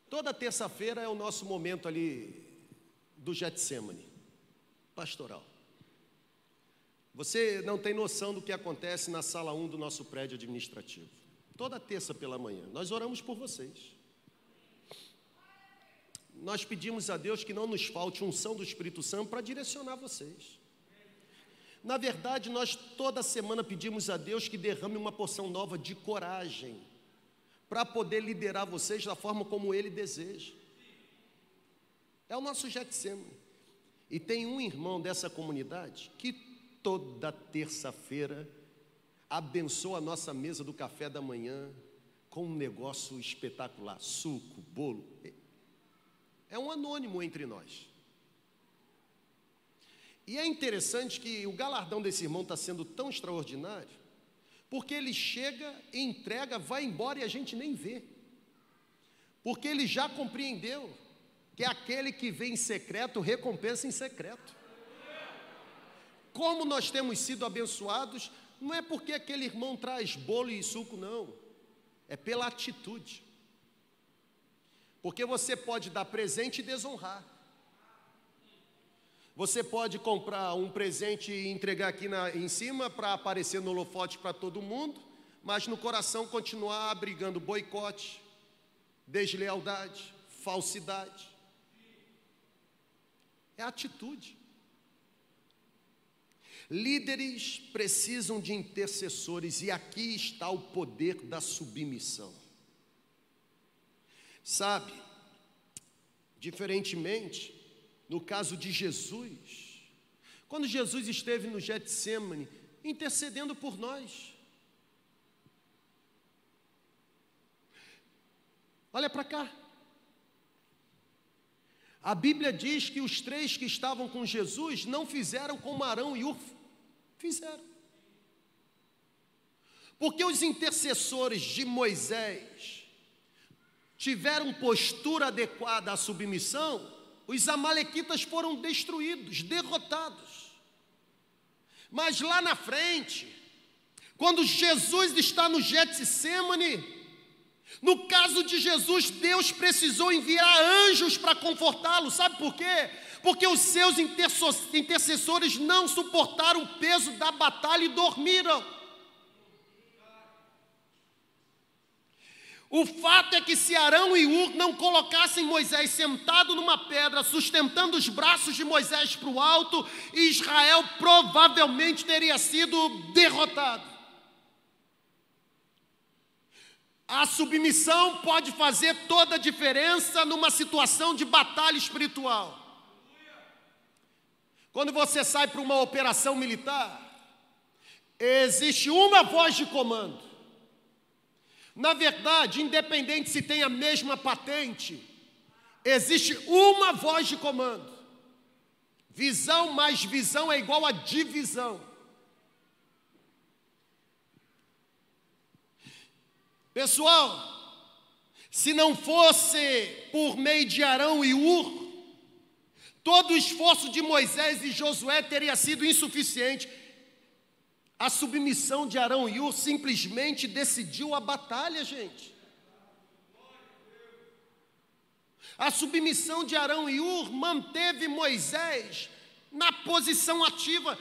Toda terça-feira é o nosso momento ali do Getsemane pastoral. Você não tem noção do que acontece na sala 1 do nosso prédio administrativo. Toda terça pela manhã, nós oramos por vocês. Nós pedimos a Deus que não nos falte unção do Espírito Santo para direcionar vocês. Na verdade, nós toda semana pedimos a Deus que derrame uma porção nova de coragem para poder liderar vocês da forma como Ele deseja. É o nosso Getsemane. E tem um irmão dessa comunidade que toda terça-feira abençoa a nossa mesa do café da manhã com um negócio espetacular, suco, bolo. É um anônimo entre nós. E é interessante que o galardão desse irmão está sendo tão extraordinário, porque ele chega, entrega, vai embora e a gente nem vê. Porque ele já compreendeu que é aquele que vem em secreto recompensa em secreto. Como nós temos sido abençoados, não é porque aquele irmão traz bolo e suco, não, é pela atitude. Porque você pode dar presente e desonrar. Você pode comprar um presente e entregar aqui na, em cima para aparecer no holofote para todo mundo, mas no coração continuar abrigando boicote, deslealdade, falsidade. É atitude. Líderes precisam de intercessores, e aqui está o poder da submissão. Sabe, diferentemente, no caso de Jesus, quando Jesus esteve no Getsemane, intercedendo por nós. Olha para cá. A Bíblia diz que os três que estavam com Jesus não fizeram como Arão e Ur fizeram. Porque os intercessores de Moisés tiveram postura adequada à submissão, os amalequitas foram destruídos, derrotados. Mas lá na frente, quando Jesus está no Getsemane, no caso de Jesus, Deus precisou enviar anjos para confortá-lo, sabe por quê? Porque os seus intercessores não suportaram o peso da batalha e dormiram. O fato é que se Arão e Ur não colocassem Moisés sentado numa pedra, sustentando os braços de Moisés para o alto, Israel provavelmente teria sido derrotado. A submissão pode fazer toda a diferença numa situação de batalha espiritual. Quando você sai para uma operação militar, existe uma voz de comando. Na verdade, independente se tem a mesma patente, existe uma voz de comando. Visão mais visão é igual a divisão. Pessoal, se não fosse por meio de Arão e Ur, todo o esforço de Moisés e Josué teria sido insuficiente. A submissão de Arão e Ur simplesmente decidiu a batalha, gente. A submissão de Arão e Ur manteve Moisés na posição ativa.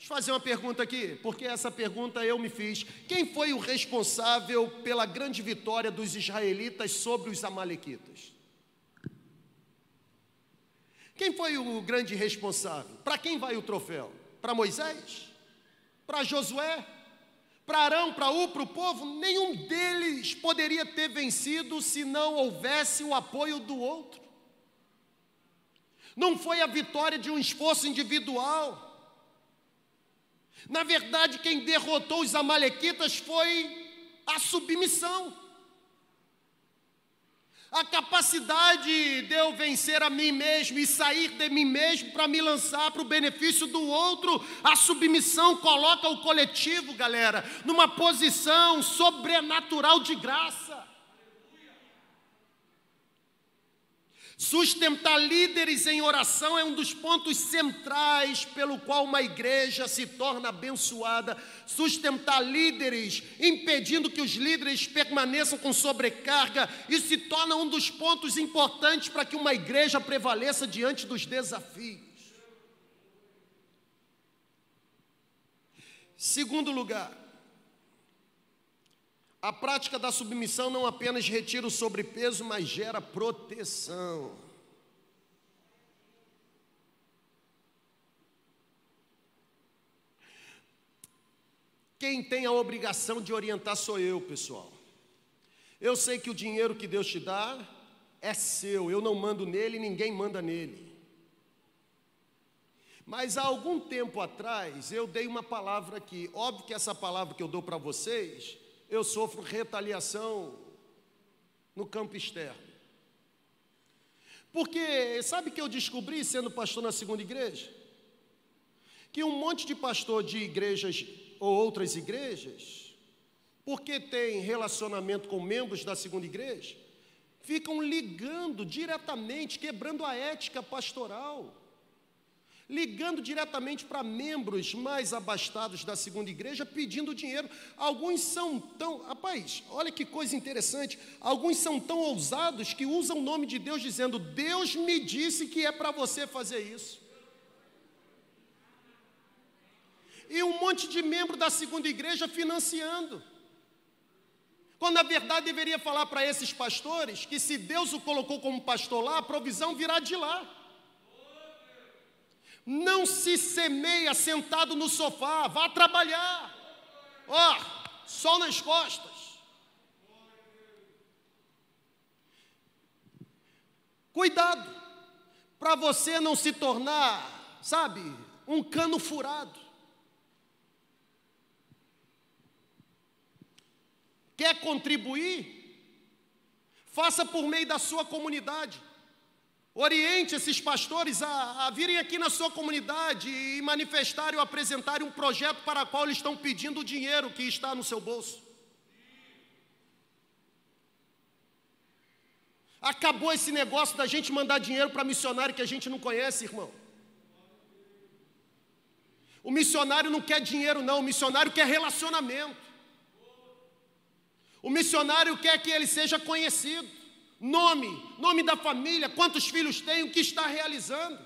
Deixa eu fazer uma pergunta aqui, porque essa pergunta eu me fiz. Quem foi o responsável pela grande vitória dos israelitas sobre os amalequitas? Quem foi o grande responsável? Para quem vai o troféu? Para Moisés? para Josué, para Arão, para U, para o povo, nenhum deles poderia ter vencido se não houvesse o apoio do outro. Não foi a vitória de um esforço individual. Na verdade, quem derrotou os Amalequitas foi a submissão a capacidade de eu vencer a mim mesmo e sair de mim mesmo para me lançar para o benefício do outro. A submissão coloca o coletivo, galera, numa posição sobrenatural de graça. Sustentar líderes em oração é um dos pontos centrais pelo qual uma igreja se torna abençoada. Sustentar líderes, impedindo que os líderes permaneçam com sobrecarga, isso se torna um dos pontos importantes para que uma igreja prevaleça diante dos desafios. Segundo lugar, a prática da submissão não apenas retira o sobrepeso, mas gera proteção. Quem tem a obrigação de orientar sou eu, pessoal. Eu sei que o dinheiro que Deus te dá é seu, eu não mando nele, ninguém manda nele. Mas há algum tempo atrás eu dei uma palavra aqui. Óbvio que essa palavra que eu dou para vocês eu sofro retaliação no campo externo. Porque sabe que eu descobri sendo pastor na segunda igreja? Que um monte de pastor de igrejas ou outras igrejas, porque tem relacionamento com membros da segunda igreja, ficam ligando diretamente, quebrando a ética pastoral ligando diretamente para membros mais abastados da segunda igreja, pedindo dinheiro. Alguns são tão, rapaz, olha que coisa interessante. Alguns são tão ousados que usam o nome de Deus dizendo: Deus me disse que é para você fazer isso. E um monte de membro da segunda igreja financiando. Quando na verdade deveria falar para esses pastores que se Deus o colocou como pastor lá, a provisão virá de lá. Não se semeia sentado no sofá, vá trabalhar. Ó, oh, sol nas costas. Cuidado, para você não se tornar, sabe, um cano furado. Quer contribuir? Faça por meio da sua comunidade. Oriente esses pastores a, a, virem aqui na sua comunidade e manifestarem ou apresentarem um projeto para o qual eles estão pedindo o dinheiro que está no seu bolso. Acabou esse negócio da gente mandar dinheiro para missionário que a gente não conhece, irmão. O missionário não quer dinheiro, não, o missionário quer relacionamento. O missionário quer que ele seja conhecido nome, nome da família, quantos filhos tem, o que está realizando.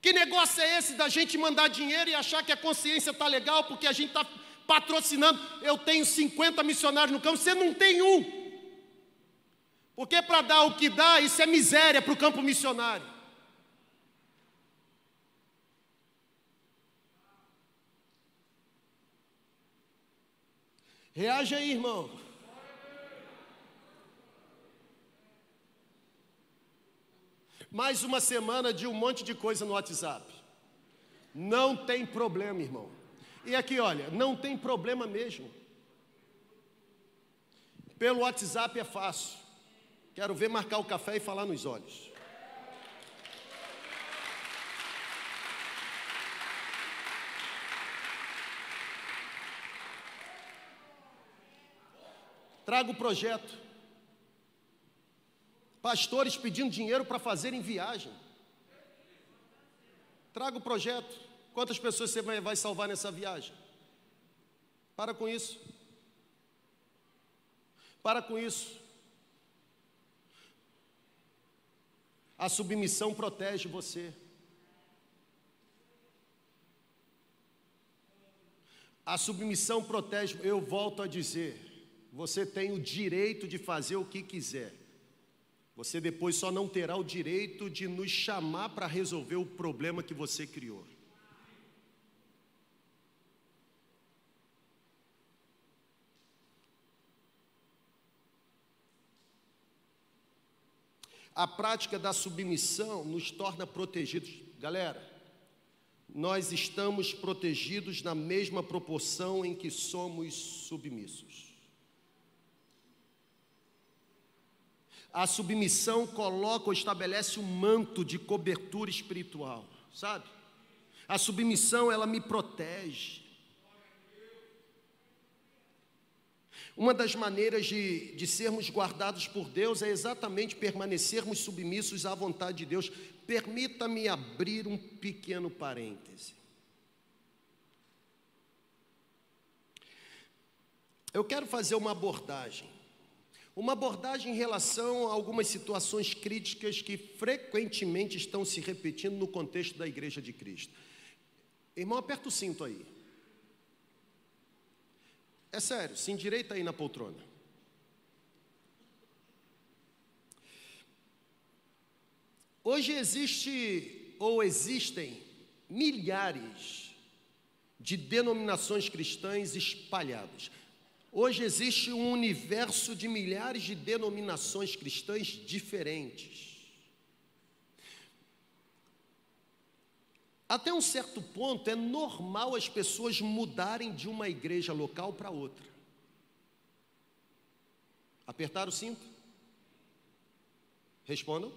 Que negócio é esse da gente mandar dinheiro e achar que a consciência está legal porque a gente está patrocinando? Eu tenho 50 missionários no campo, você não tem um. Porque para dar o que dá, isso é miséria para o campo missionário. Reage aí, irmão. Mais uma semana de um monte de coisa no WhatsApp. Não tem problema, irmão. E aqui, olha, não tem problema mesmo. Pelo WhatsApp é fácil. Quero ver marcar o café e falar nos olhos. Traga o projeto. Pastores pedindo dinheiro para fazerem viagem. Traga o projeto. Quantas pessoas você vai salvar nessa viagem? Para com isso. Para com isso. A submissão protege você. A submissão protege, eu volto a dizer, você tem o direito de fazer o que quiser. Você depois só não terá o direito de nos chamar para resolver o problema que você criou. A prática da submissão nos torna protegidos. Galera, nós estamos protegidos na mesma proporção em que somos submissos. A submissão coloca ou estabelece um manto de cobertura espiritual, sabe? A submissão, ela me protege. Uma das maneiras de, de sermos guardados por Deus é exatamente permanecermos submissos à vontade de Deus. Permita-me abrir um pequeno parêntese. Eu quero fazer uma abordagem uma abordagem em relação a algumas situações críticas que frequentemente estão se repetindo no contexto da Igreja de Cristo. Irmão, aperta o cinto aí. É sério, se endireita aí na poltrona. Hoje existe ou existem milhares de denominações cristãs espalhadas. Hoje existe um universo de milhares de denominações cristãs diferentes. Até um certo ponto é normal as pessoas mudarem de uma igreja local para outra. Apertar o cinto? Respondam.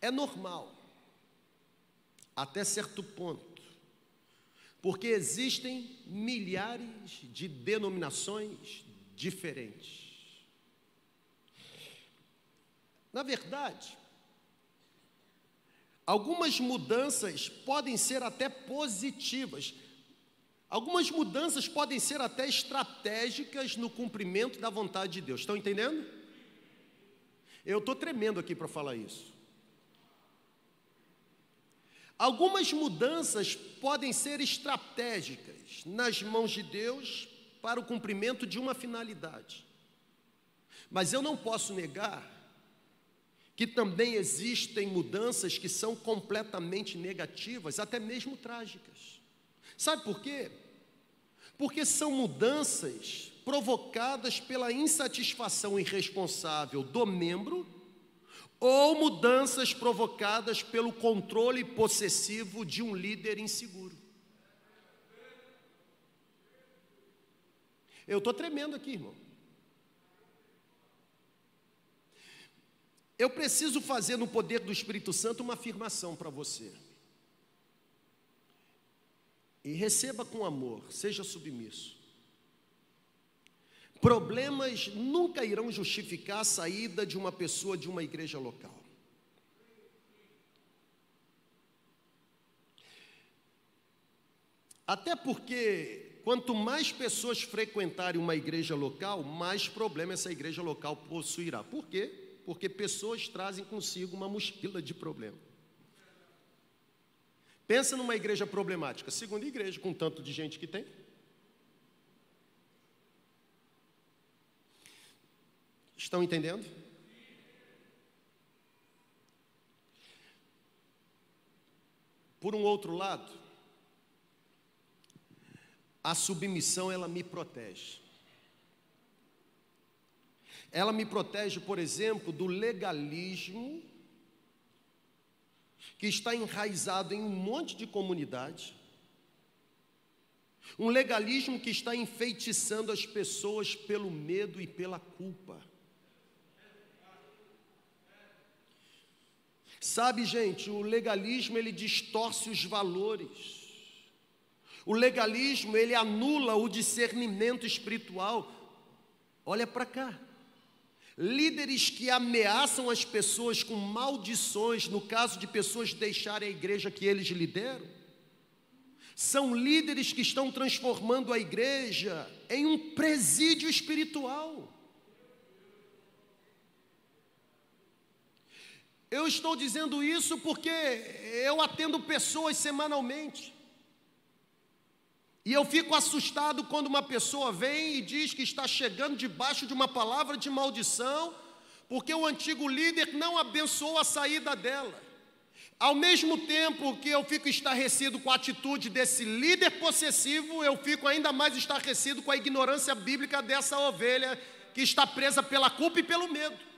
É normal, até certo ponto, porque existem milhares de denominações diferentes. Na verdade, algumas mudanças podem ser até positivas, algumas mudanças podem ser até estratégicas no cumprimento da vontade de Deus. Estão entendendo? Eu estou tremendo aqui para falar isso. Algumas mudanças podem ser estratégicas nas mãos de Deus para o cumprimento de uma finalidade. Mas eu não posso negar que também existem mudanças que são completamente negativas, até mesmo trágicas. Sabe por quê? Porque são mudanças provocadas pela insatisfação irresponsável do membro ou mudanças provocadas pelo controle possessivo de um líder inseguro. Eu estou tremendo aqui, irmão. Eu preciso fazer no poder do Espírito Santo uma afirmação para você. E receba com amor, seja submisso. Problemas nunca irão justificar a saída de uma pessoa de uma igreja local. Até porque, quanto mais pessoas frequentarem uma igreja local, mais problema essa igreja local possuirá. Por quê? Porque pessoas trazem consigo uma mochila de problema. Pensa numa igreja problemática, segunda igreja, com tanto de gente que tem. Estão entendendo? Por um outro lado, a submissão ela me protege. Ela me protege, por exemplo, do legalismo que está enraizado em um monte de comunidade. Um legalismo que está enfeitiçando as pessoas pelo medo e pela culpa. Sabe, gente, o legalismo ele distorce os valores. O legalismo ele anula o discernimento espiritual. Olha para cá. Líderes que ameaçam as pessoas com maldições, no caso de pessoas deixarem a igreja que eles lideram, são líderes que estão transformando a igreja em um presídio espiritual. Eu estou dizendo isso porque eu atendo pessoas semanalmente. E eu fico assustado quando uma pessoa vem e diz que está chegando debaixo de uma palavra de maldição, porque o antigo líder não abençoou a saída dela. Ao mesmo tempo que eu fico estarrecido com a atitude desse líder possessivo, eu fico ainda mais estarrecido com a ignorância bíblica dessa ovelha que está presa pela culpa e pelo medo.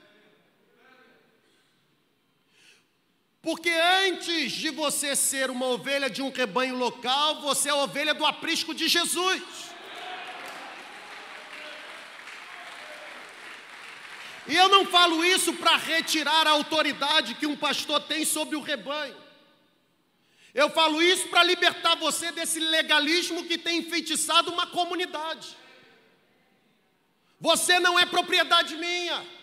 Porque antes de você ser uma ovelha de um rebanho local, você é a ovelha do aprisco de Jesus. E eu não falo isso para retirar a autoridade que um pastor tem sobre o rebanho. Eu falo isso para libertar você desse legalismo que tem enfeitiçado uma comunidade. Você não é propriedade minha.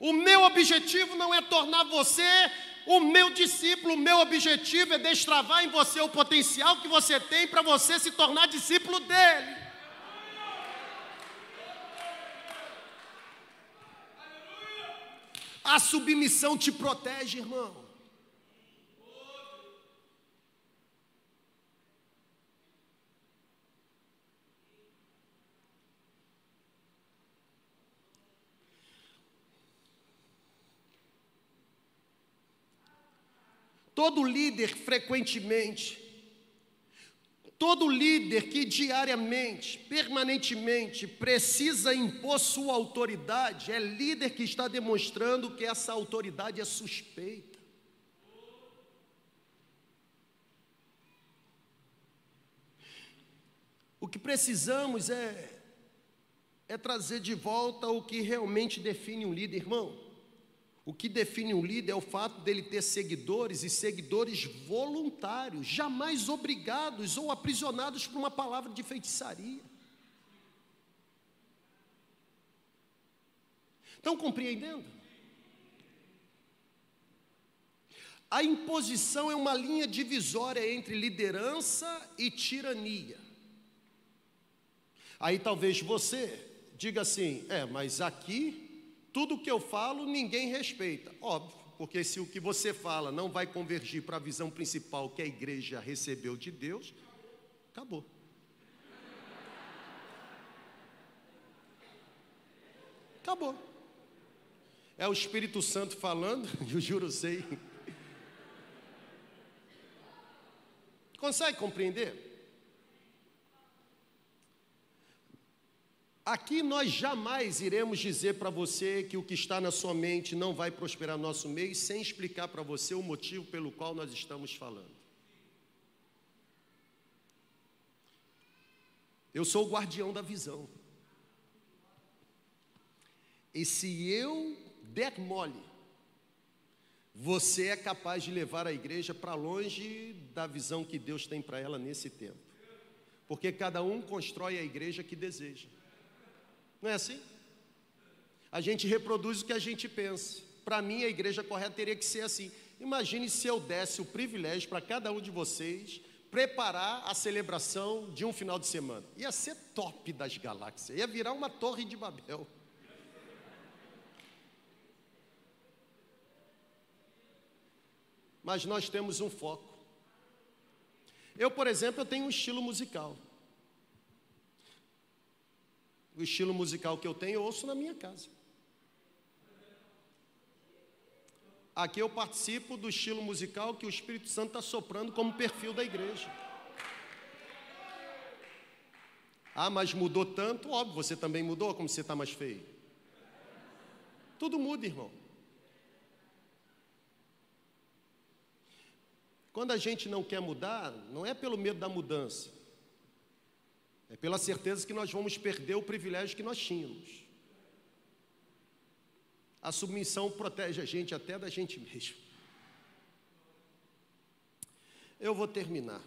O meu objetivo não é tornar você o meu discípulo, o meu objetivo é destravar em você o potencial que você tem para você se tornar discípulo dele. A submissão te protege, irmão. Todo líder frequentemente, Todo líder que diariamente, permanentemente precisa impor sua autoridade é líder que está demonstrando que essa autoridade é suspeita. O que precisamos é, é trazer de volta o que realmente define um líder, irmão. O que define um líder é o fato dele ter seguidores e seguidores voluntários, jamais obrigados ou aprisionados por uma palavra de feitiçaria. Estão compreendendo? A imposição é uma linha divisória entre liderança e tirania. Aí talvez você diga assim: é, mas aqui tudo que eu falo, ninguém respeita. Óbvio, porque se o que você fala não vai convergir para a visão principal que a igreja recebeu de Deus, acabou. Acabou. É o Espírito Santo falando, (laughs) eu juro sei. Consegue compreender? Aqui nós jamais iremos dizer para você que o que está na sua mente não vai prosperar no nosso meio sem explicar para você o motivo pelo qual nós estamos falando. Eu sou o guardião da visão. E se eu der mole, você é capaz de levar a igreja para longe da visão que Deus tem para ela nesse tempo. Porque cada um constrói a igreja que deseja. Não é assim? A gente reproduz o que a gente pensa. Para mim, a igreja correta teria que ser assim. Imagine se eu desse o privilégio para cada um de vocês preparar a celebração de um final de semana. Ia ser top das galáxias, ia virar uma torre de Babel. Mas nós temos um foco. Eu, por exemplo, eu tenho um estilo musical. O estilo musical que eu tenho, eu ouço na minha casa. Aqui eu participo do estilo musical que o Espírito Santo está soprando como perfil da igreja. Ah, mas mudou tanto? Óbvio, você também mudou, como você está mais feio. Tudo muda, irmão. Quando a gente não quer mudar, não é pelo medo da mudança, é pela certeza que nós vamos perder o privilégio que nós tínhamos. A submissão protege a gente até da gente mesmo. Eu vou terminar.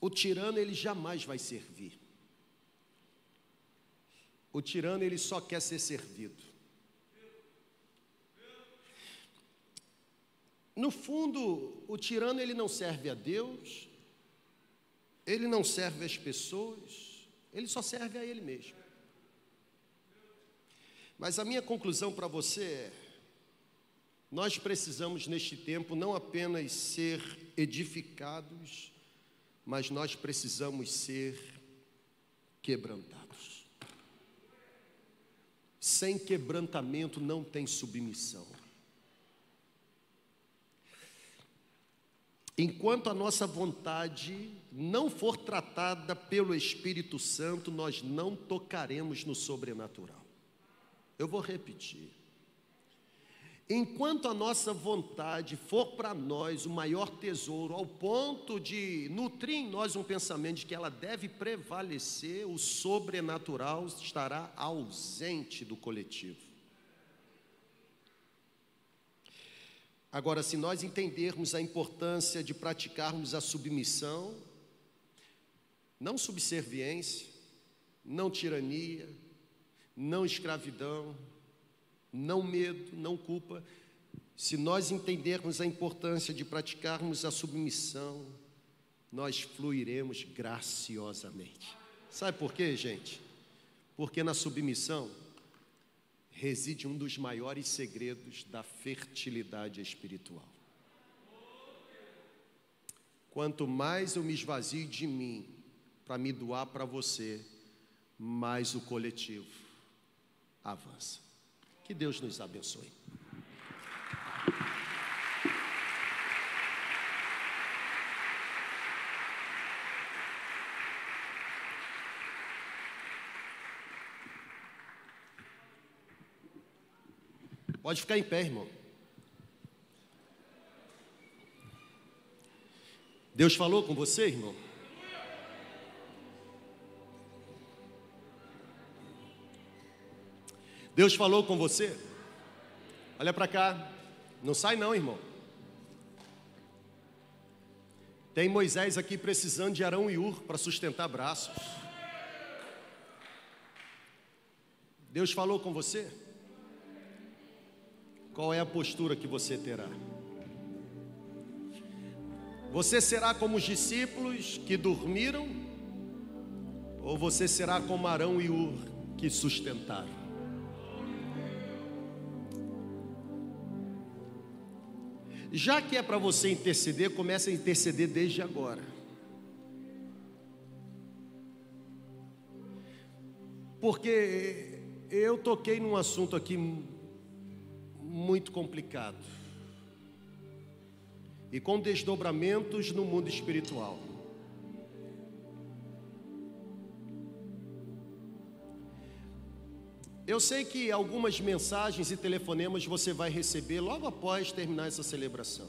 O tirano ele jamais vai servir. O tirano ele só quer ser servido. No fundo, o tirano ele não serve a Deus, ele não serve as pessoas, ele só serve a ele mesmo. Mas a minha conclusão para você é: nós precisamos neste tempo não apenas ser edificados, mas nós precisamos ser quebrantados. Sem quebrantamento não tem submissão. Enquanto a nossa vontade não for tratada pelo Espírito Santo, nós não tocaremos no sobrenatural. Eu vou repetir. Enquanto a nossa vontade for para nós o maior tesouro, ao ponto de nutrir em nós um pensamento de que ela deve prevalecer, o sobrenatural estará ausente do coletivo. Agora, se nós entendermos a importância de praticarmos a submissão, não subserviência, não tirania, não escravidão, não medo, não culpa, se nós entendermos a importância de praticarmos a submissão, nós fluiremos graciosamente. Sabe por quê, gente? Porque na submissão reside um dos maiores segredos da fertilidade espiritual. Quanto mais eu me esvazio de mim para me doar para você, mais o coletivo avança. Que Deus nos abençoe. Pode ficar em pé, irmão. Deus falou com você, irmão? Deus falou com você? Olha para cá. Não sai não, irmão. Tem Moisés aqui precisando de Arão e Ur para sustentar braços. Deus falou com você? Qual é a postura que você terá? Você será como os discípulos que dormiram? Ou você será como Arão e Ur que sustentaram? Já que é para você interceder, comece a interceder desde agora. Porque eu toquei num assunto aqui muito complicado e com desdobramentos no mundo espiritual. Eu sei que algumas mensagens e telefonemas você vai receber logo após terminar essa celebração.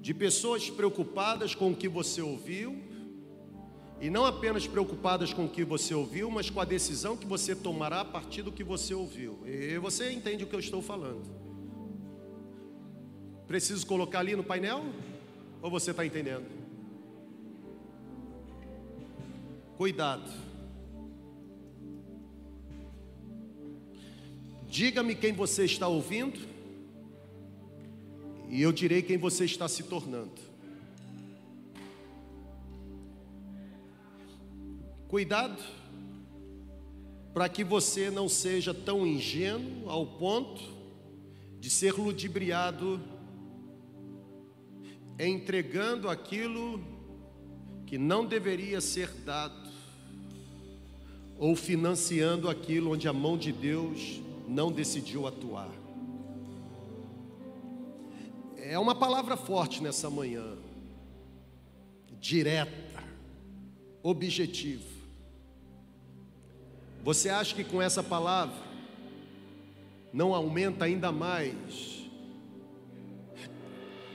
De pessoas preocupadas com o que você ouviu, e não apenas preocupadas com o que você ouviu, mas com a decisão que você tomará a partir do que você ouviu. E você entende o que eu estou falando. Preciso colocar ali no painel? Ou você está entendendo? Cuidado. Diga-me quem você está ouvindo, e eu direi quem você está se tornando. Cuidado, para que você não seja tão ingênuo ao ponto de ser ludibriado, entregando aquilo que não deveria ser dado, ou financiando aquilo onde a mão de Deus não decidiu atuar. É uma palavra forte nessa manhã, direta, objetiva. Você acha que com essa palavra não aumenta ainda mais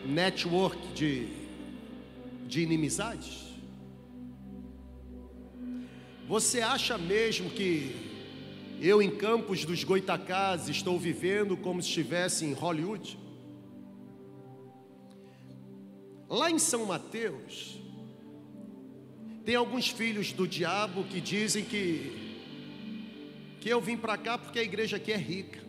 network de, de inimizades? Você acha mesmo que eu, em Campos dos Goitacás, estou vivendo como se estivesse em Hollywood. Lá em São Mateus, tem alguns filhos do diabo que dizem que, que eu vim para cá porque a igreja aqui é rica.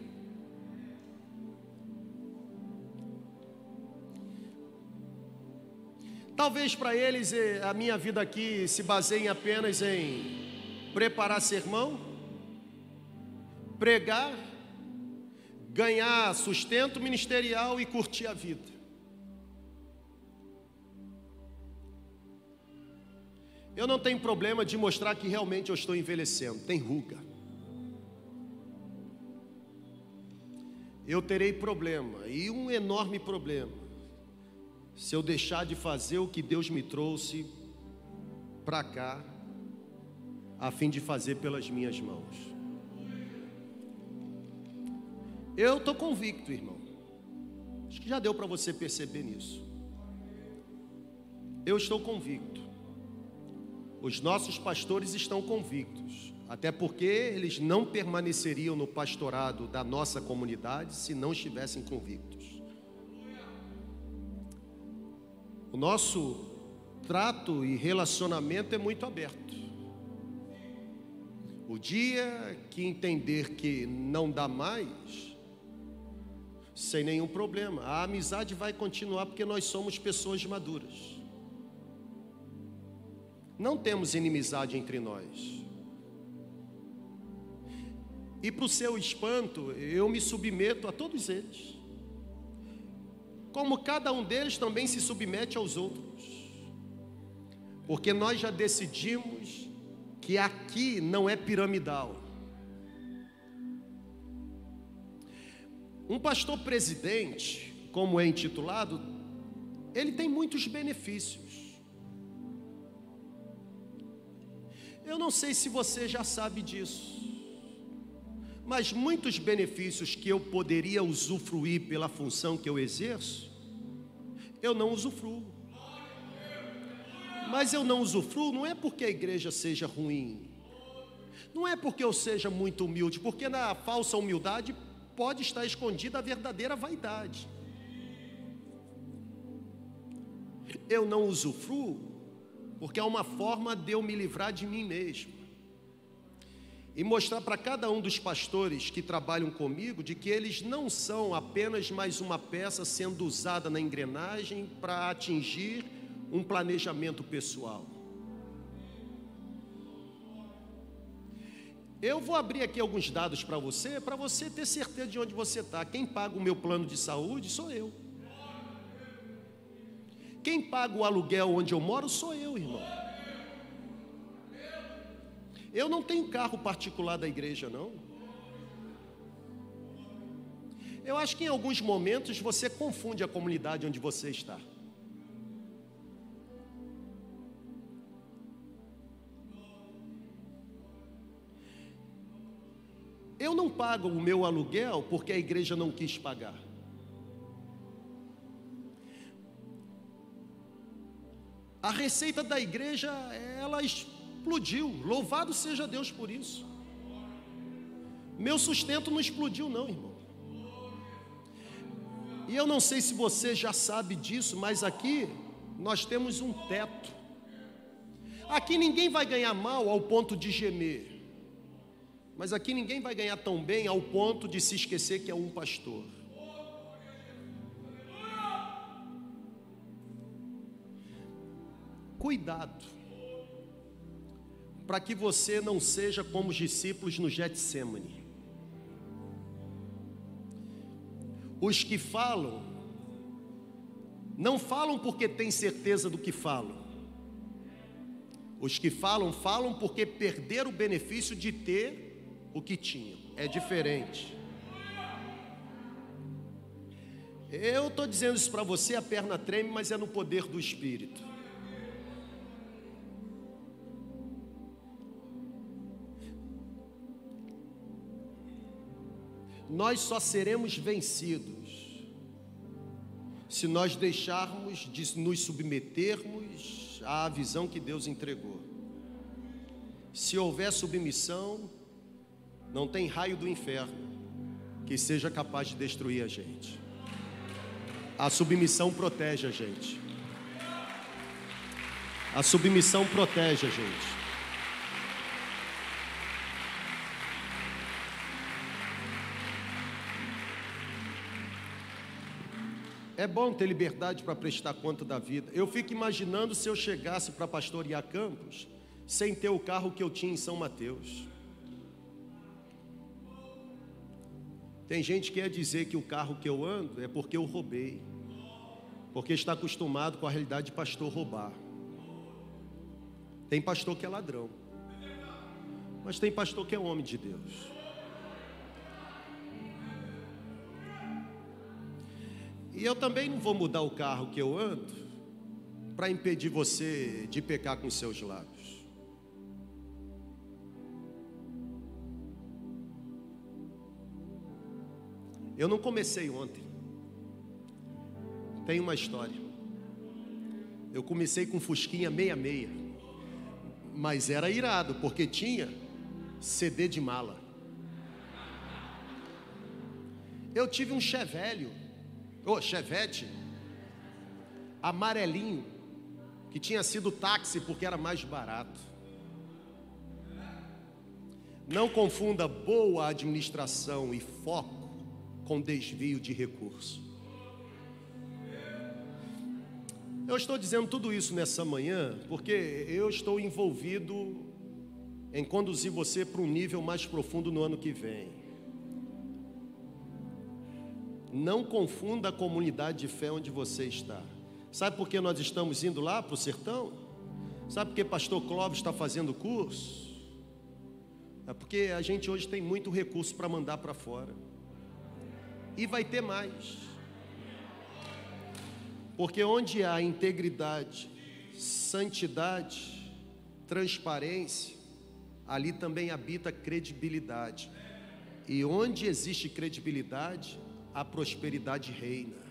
Talvez para eles eh, a minha vida aqui se baseie apenas em preparar sermão pregar, ganhar sustento ministerial e curtir a vida. Eu não tenho problema de mostrar que realmente eu estou envelhecendo, tem ruga. Eu terei problema, e um enorme problema, se eu deixar de fazer o que Deus me trouxe para cá, a fim de fazer pelas minhas mãos. Eu estou convicto, irmão. Acho que já deu para você perceber nisso. Eu estou convicto. Os nossos pastores estão convictos, até porque eles não permaneceriam no pastorado da nossa comunidade se não estivessem convictos. O nosso trato e relacionamento é muito aberto. O dia que entender que não dá mais, sem nenhum problema. A amizade vai continuar porque nós somos pessoas maduras. Não temos inimizade entre nós. E para o seu espanto, eu me submeto a todos eles. Como cada um deles também se submete aos outros. Porque nós já decidimos que aqui não é piramidal. Um pastor presidente, como é intitulado, ele tem muitos benefícios. Eu não sei se você já sabe disso, Mas muitos benefícios que eu poderia usufruir pela função que eu exerço, eu não usufruo. Mas eu não usufruo não é porque a igreja seja ruim, não é porque eu seja muito humilde, porque na falsa humildade pode estar escondida a verdadeira vaidade. Eu não usufruo porque é uma forma de eu me livrar de mim mesmo e mostrar para cada um dos pastores que trabalham comigo de que eles não são apenas mais uma peça sendo usada na engrenagem para atingir um planejamento pessoal. Eu vou abrir aqui alguns dados para você, para você ter certeza de onde você está. Quem paga o meu plano de saúde sou eu. Quem paga o aluguel onde eu moro sou eu, irmão. Eu não tenho carro particular da igreja, não. Eu acho que em alguns momentos você confunde a comunidade onde você está. Eu não pago o meu aluguel porque a igreja não quis pagar. A receita da igreja, ela explodiu. Louvado seja Deus por isso. Meu sustento não explodiu, não, irmão. E eu não sei se você já sabe disso, mas aqui nós temos um teto. Aqui ninguém vai ganhar mal ao ponto de gemer. Mas aqui ninguém vai ganhar tão bem ao ponto de se esquecer que é um pastor. Cuidado, para que você não seja como os discípulos no Getsemane. Os que falam, não falam porque têm certeza do que falam. Os que falam, falam porque perderam o benefício de ter o que tinham. É diferente. Eu estou dizendo isso para você, a perna treme, mas é no poder do Espírito. Nós só seremos vencidos se nós deixarmos de nos submetermos à visão que Deus entregou. Se houver submissão, não tem raio do inferno que seja capaz de destruir a gente. A submissão protege a gente. A submissão protege a gente. É bom ter liberdade para prestar conta da vida. Eu fico imaginando se eu chegasse para pastorear campos sem ter o carro que eu tinha em São Mateus. Tem gente que quer dizer que o carro que eu ando é porque eu roubei, porque está acostumado com a realidade de pastor roubar. Tem pastor que é ladrão, mas tem pastor que é homem de Deus. E eu também não vou mudar o carro que eu ando para impedir você de pecar com seus lábios. Eu não comecei ontem. Tem uma história. Eu comecei com Fusquinha 66. Mas era irado, porque tinha CD de mala. Eu tive um Chevelho, ou oh, Chevette, amarelinho, que tinha sido táxi porque era mais barato. Não confunda boa administração e foco com desvio de recurso. Eu estou dizendo tudo isso nessa manhã porque eu estou envolvido em conduzir você para um nível mais profundo no ano que vem. Não confunda a comunidade de fé onde você está. Sabe por que nós estamos indo lá para o sertão? Sabe por que pastor Clóvis está fazendo curso? É porque a gente hoje tem muito recurso para mandar para fora e vai ter mais. Porque onde há integridade, santidade, transparência, ali também habita credibilidade. E onde existe credibilidade, a prosperidade reina.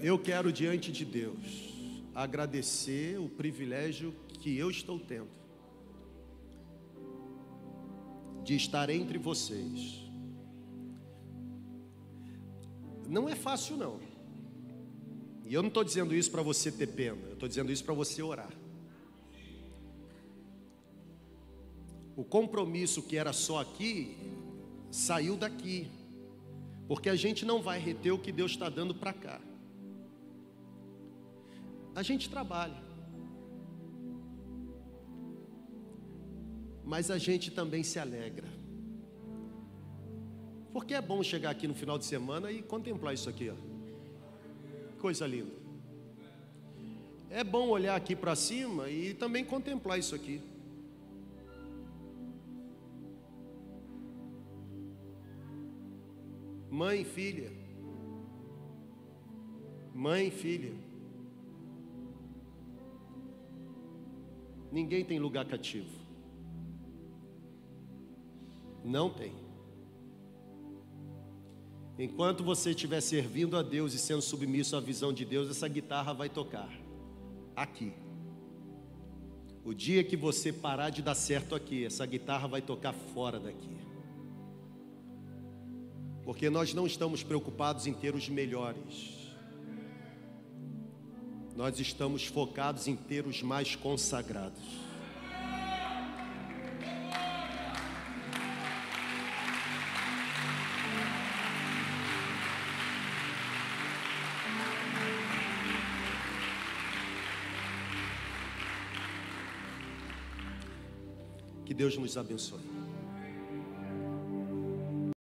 Eu quero diante de Deus agradecer o privilégio que eu estou tendo de estar entre vocês. Não é fácil, não. E eu não estou dizendo isso para você ter pena, eu estou dizendo isso para você orar. O compromisso que era só aqui, saiu daqui, porque a gente não vai reter o que Deus está dando para cá. A gente trabalha, mas a gente também se alegra. Porque é bom chegar aqui no final de semana e contemplar isso aqui, ó. Coisa linda. É bom olhar aqui para cima e também contemplar isso aqui. Mãe e filha. Mãe e filha. Ninguém tem lugar cativo. Não tem. Enquanto você estiver servindo a Deus e sendo submisso à visão de Deus, essa guitarra vai tocar aqui. O dia que você parar de dar certo aqui, essa guitarra vai tocar fora daqui. Porque nós não estamos preocupados em ter os melhores. Nós estamos focados em ter os mais consagrados. Que Deus nos abençoe.